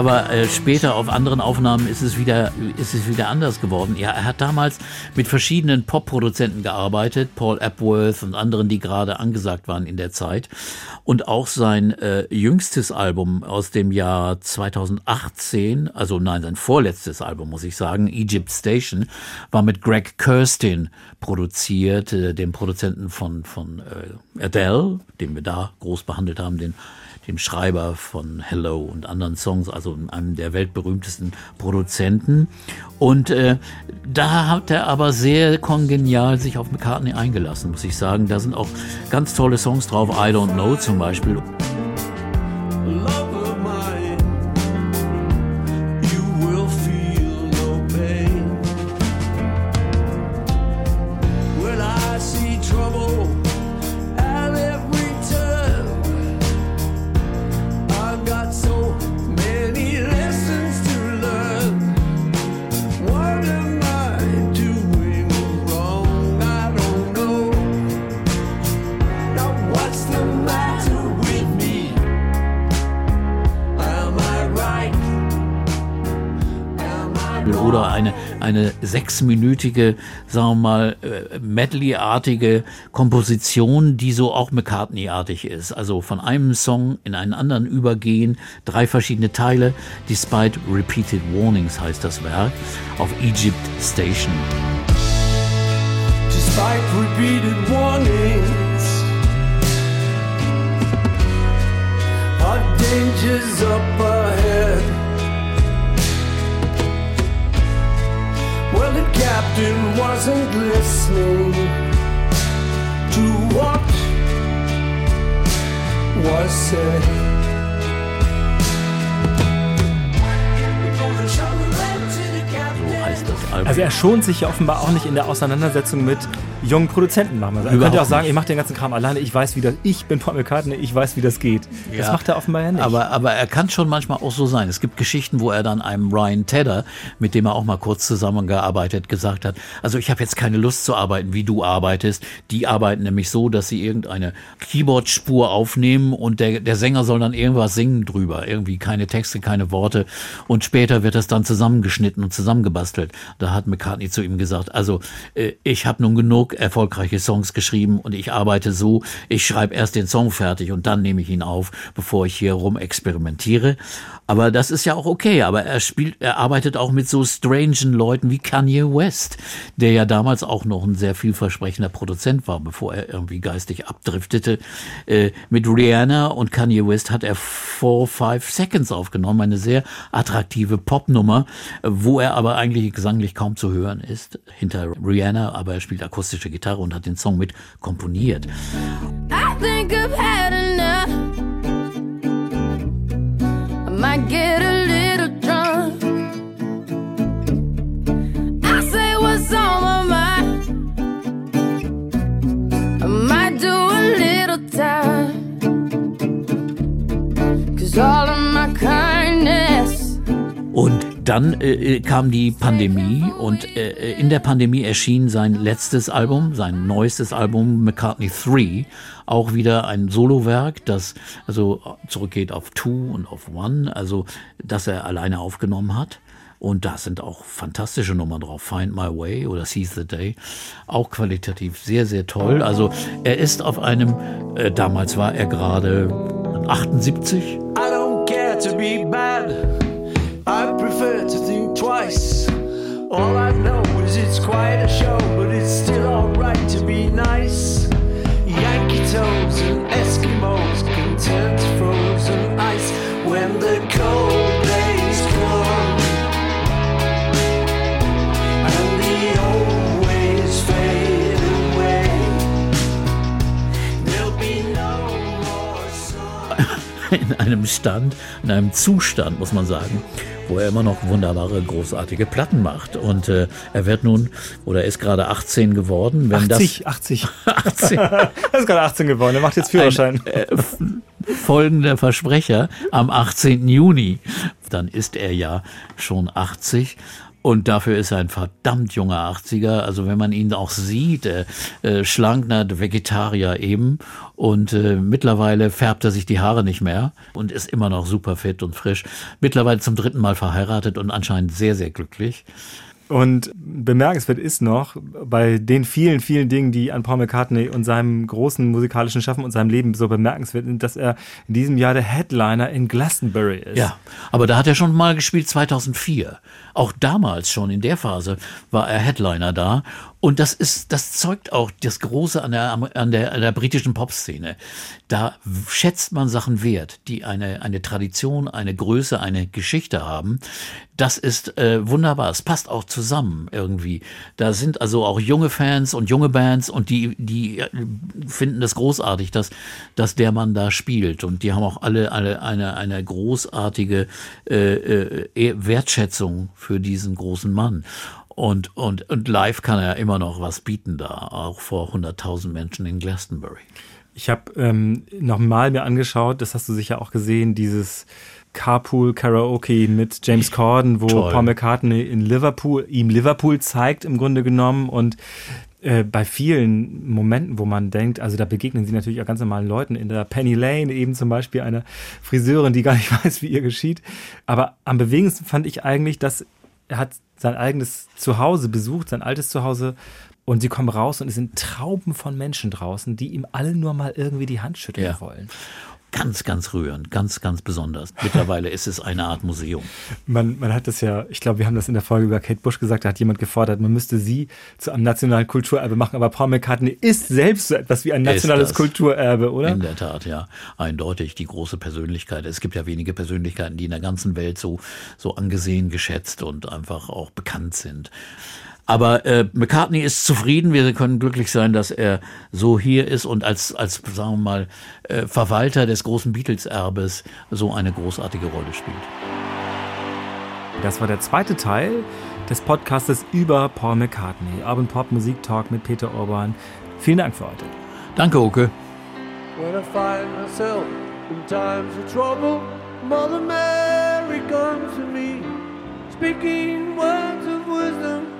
aber äh, später auf anderen Aufnahmen ist es wieder, ist es wieder anders geworden. Ja, er hat damals mit verschiedenen Pop-Produzenten gearbeitet, Paul Epworth und anderen, die gerade angesagt waren in der Zeit. Und auch sein äh, jüngstes Album aus dem Jahr 2018, also nein, sein vorletztes Album, muss ich sagen, Egypt Station, war mit Greg Kirsten produziert, äh, dem Produzenten von, von äh, Adele, den wir da groß behandelt haben, den dem Schreiber von Hello und anderen Songs, also einem der weltberühmtesten Produzenten. Und äh, da hat er aber sehr kongenial sich auf McCartney eingelassen, muss ich sagen. Da sind auch ganz tolle Songs drauf, I Don't Know zum Beispiel. Love sechsminütige, sagen wir mal, äh, Medley-artige Komposition, die so auch McCartney-artig ist. Also von einem Song in einen anderen übergehen, drei verschiedene Teile. Despite Repeated Warnings heißt das Werk, auf Egypt Station. Despite repeated warnings, our dangers up ahead. The captain wasn't listening to what was said. Heißt das Album. Also er schont sich ja offenbar auch nicht in der Auseinandersetzung mit jungen Produzenten. Machen wir. Er könnte auch sagen, ich mache den ganzen Kram alleine, ich weiß, wie das, ich bin Paul McCartney, ich weiß, wie das geht. Das Ja. macht er offenbar ja nicht. Aber, aber er kann schon manchmal auch so sein. Es gibt Geschichten, wo er dann einem Ryan Tedder, mit dem er auch mal kurz zusammengearbeitet, gesagt hat, also ich habe jetzt keine Lust zu arbeiten, wie du arbeitest. Die arbeiten nämlich so, dass sie irgendeine Keyboard-Spur aufnehmen und der, der Sänger soll dann irgendwas singen drüber. Irgendwie keine Texte, keine Worte. Und später wird das dann zusammengeschnitten und zusammengebastelt. Da hat McCartney zu ihm gesagt, also äh, ich habe nun genug erfolgreiche Songs geschrieben und ich arbeite so, ich schreibe erst den Song fertig und dann nehme ich ihn auf, bevor ich hier rum experimentiere. Aber das ist ja auch okay, aber er spielt, er arbeitet auch mit so strangen Leuten wie Kanye West, der ja damals auch noch ein sehr vielversprechender Produzent war, bevor er irgendwie geistig abdriftete. Äh, mit Rihanna und Kanye West hat er Four Five Seconds aufgenommen, eine sehr attraktive Popnummer, wo er aber eigentlich gesanglich kaum zu hören ist, hinter Rihanna, aber er spielt akustische Gitarre und hat den Song mit komponiert. I think I've had enough. I might get a little drunk. I say what's on my mind. I might do a little time. Cause all dann äh, äh, kam die Pandemie und äh, in der Pandemie erschien sein letztes Album, sein neuestes Album McCartney 3, auch wieder ein Solowerk, das also zurückgeht auf Two und auf One, also das er alleine aufgenommen hat. Und da sind auch fantastische Nummern drauf. Find My Way oder Seize the Day. Auch qualitativ sehr, sehr toll. Also er ist auf einem, äh, damals war er gerade 78, I don't care to be bad. I prefer to think twice. All I know is it's quite a show, but it's still alright to be nice. Yankee toes and Eskimos can turn frozen ice when the cold days come. And the old ways fade away. There'll be no more sun. in einem Stand, in einem Zustand, muss man sagen, wo er immer noch wunderbare, großartige Platten macht. Und äh, er wird nun, oder er ist gerade 18 geworden. Wenn 80, 80. das 18, Er ist gerade 18 geworden, er macht jetzt Führerschein. äh, f- folgender Versprecher am 18. Juni, dann ist er ja schon 80. Und dafür ist er ein verdammt junger 80er. Also wenn man ihn auch sieht, äh, äh, schlank, na, Vegetarier eben. Und äh, mittlerweile färbt er sich die Haare nicht mehr und ist immer noch super fit und frisch. Mittlerweile zum dritten Mal verheiratet und anscheinend sehr, sehr glücklich. Und bemerkenswert ist noch, bei den vielen, vielen Dingen, die an Paul McCartney und seinem großen musikalischen Schaffen und seinem Leben so bemerkenswert sind, dass er in diesem Jahr der Headliner in Glastonbury ist. Ja, aber da hat er schon mal gespielt 2004. Auch damals schon in der Phase war er Headliner da. Und das ist, das zeugt auch das Große an der, an der, an der britischen Popszene. Da schätzt man Sachen wert, die eine, eine Tradition, eine Größe, eine Geschichte haben. Das ist äh, wunderbar. Es passt auch zusammen irgendwie. Da sind also auch junge Fans und junge Bands und die, die äh, finden das großartig, dass, dass der Mann da spielt. Und die haben auch alle, alle eine, eine großartige äh, äh, Wertschätzung für diesen großen Mann. Und, und, und live kann er immer noch was bieten da, auch vor 100.000 Menschen in Glastonbury. Ich habe ähm, nochmal mir angeschaut, das hast du sicher auch gesehen, dieses Carpool Karaoke mit James Corden, wo Toll. Paul McCartney in Liverpool ihm Liverpool zeigt im Grunde genommen und äh, bei vielen Momenten, wo man denkt, also da begegnen sie natürlich auch ganz normalen Leuten in der Penny Lane, eben zum Beispiel einer Friseurin, die gar nicht weiß, wie ihr geschieht. Aber am bewegendsten fand ich eigentlich, dass er hat sein eigenes Zuhause besucht, sein altes Zuhause. Und sie kommen raus und es sind Trauben von Menschen draußen, die ihm alle nur mal irgendwie die Hand schütteln Ja. wollen. Ganz, ganz rührend, ganz, ganz besonders. Mittlerweile ist es eine Art Museum. Man, man hat das ja, ich glaube, wir haben das in der Folge über Kate Bush gesagt, da hat jemand gefordert, man müsste sie zu einem nationalen Kulturerbe machen, aber Paul McCartney ist selbst so etwas wie ein nationales. Kulturerbe, oder? In der Tat, ja. Eindeutig die große Persönlichkeit. Es gibt ja wenige Persönlichkeiten, die in der ganzen Welt so, so angesehen, geschätzt und einfach auch bekannt sind. Aber äh, McCartney ist zufrieden. Wir können glücklich sein, dass er so hier ist und als, als sagen wir mal, äh, Verwalter des großen Beatles-Erbes so eine großartige Rolle spielt. Das war der zweite Teil des Podcastes über Paul McCartney. Abend Pop Musik Talk mit Peter Orban. Vielen Dank für heute. Danke, Oke. When I find myself in times of trouble, Mother Mary comes to me, speaking words of wisdom,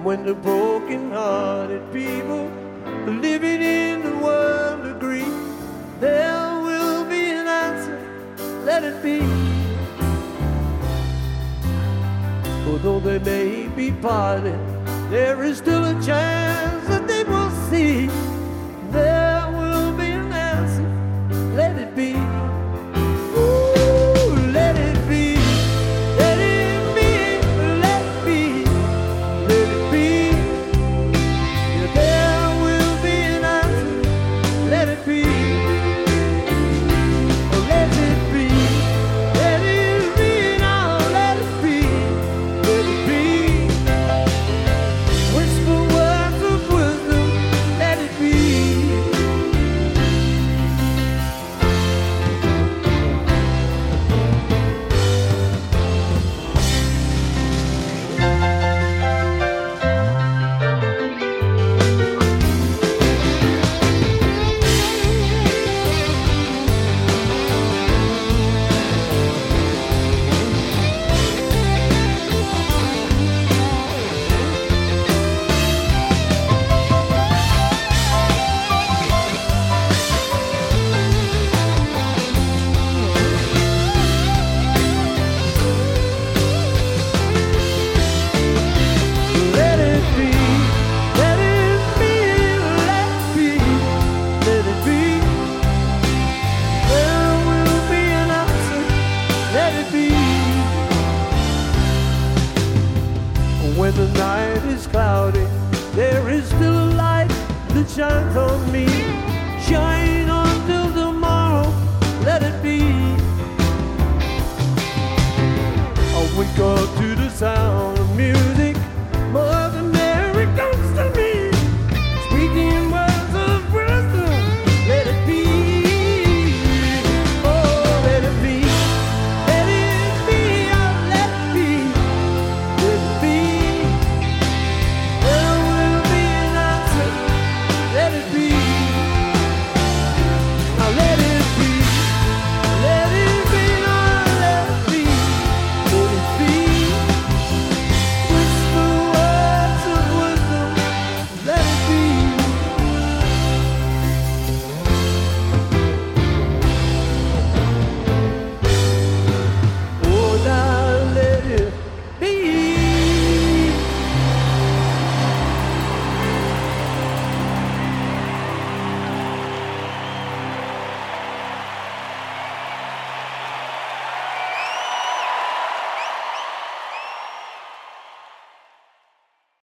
And when the broken-hearted people living in the world of agree, there will be an answer, let it be. Although they may be parted, there is still a chance that they will see.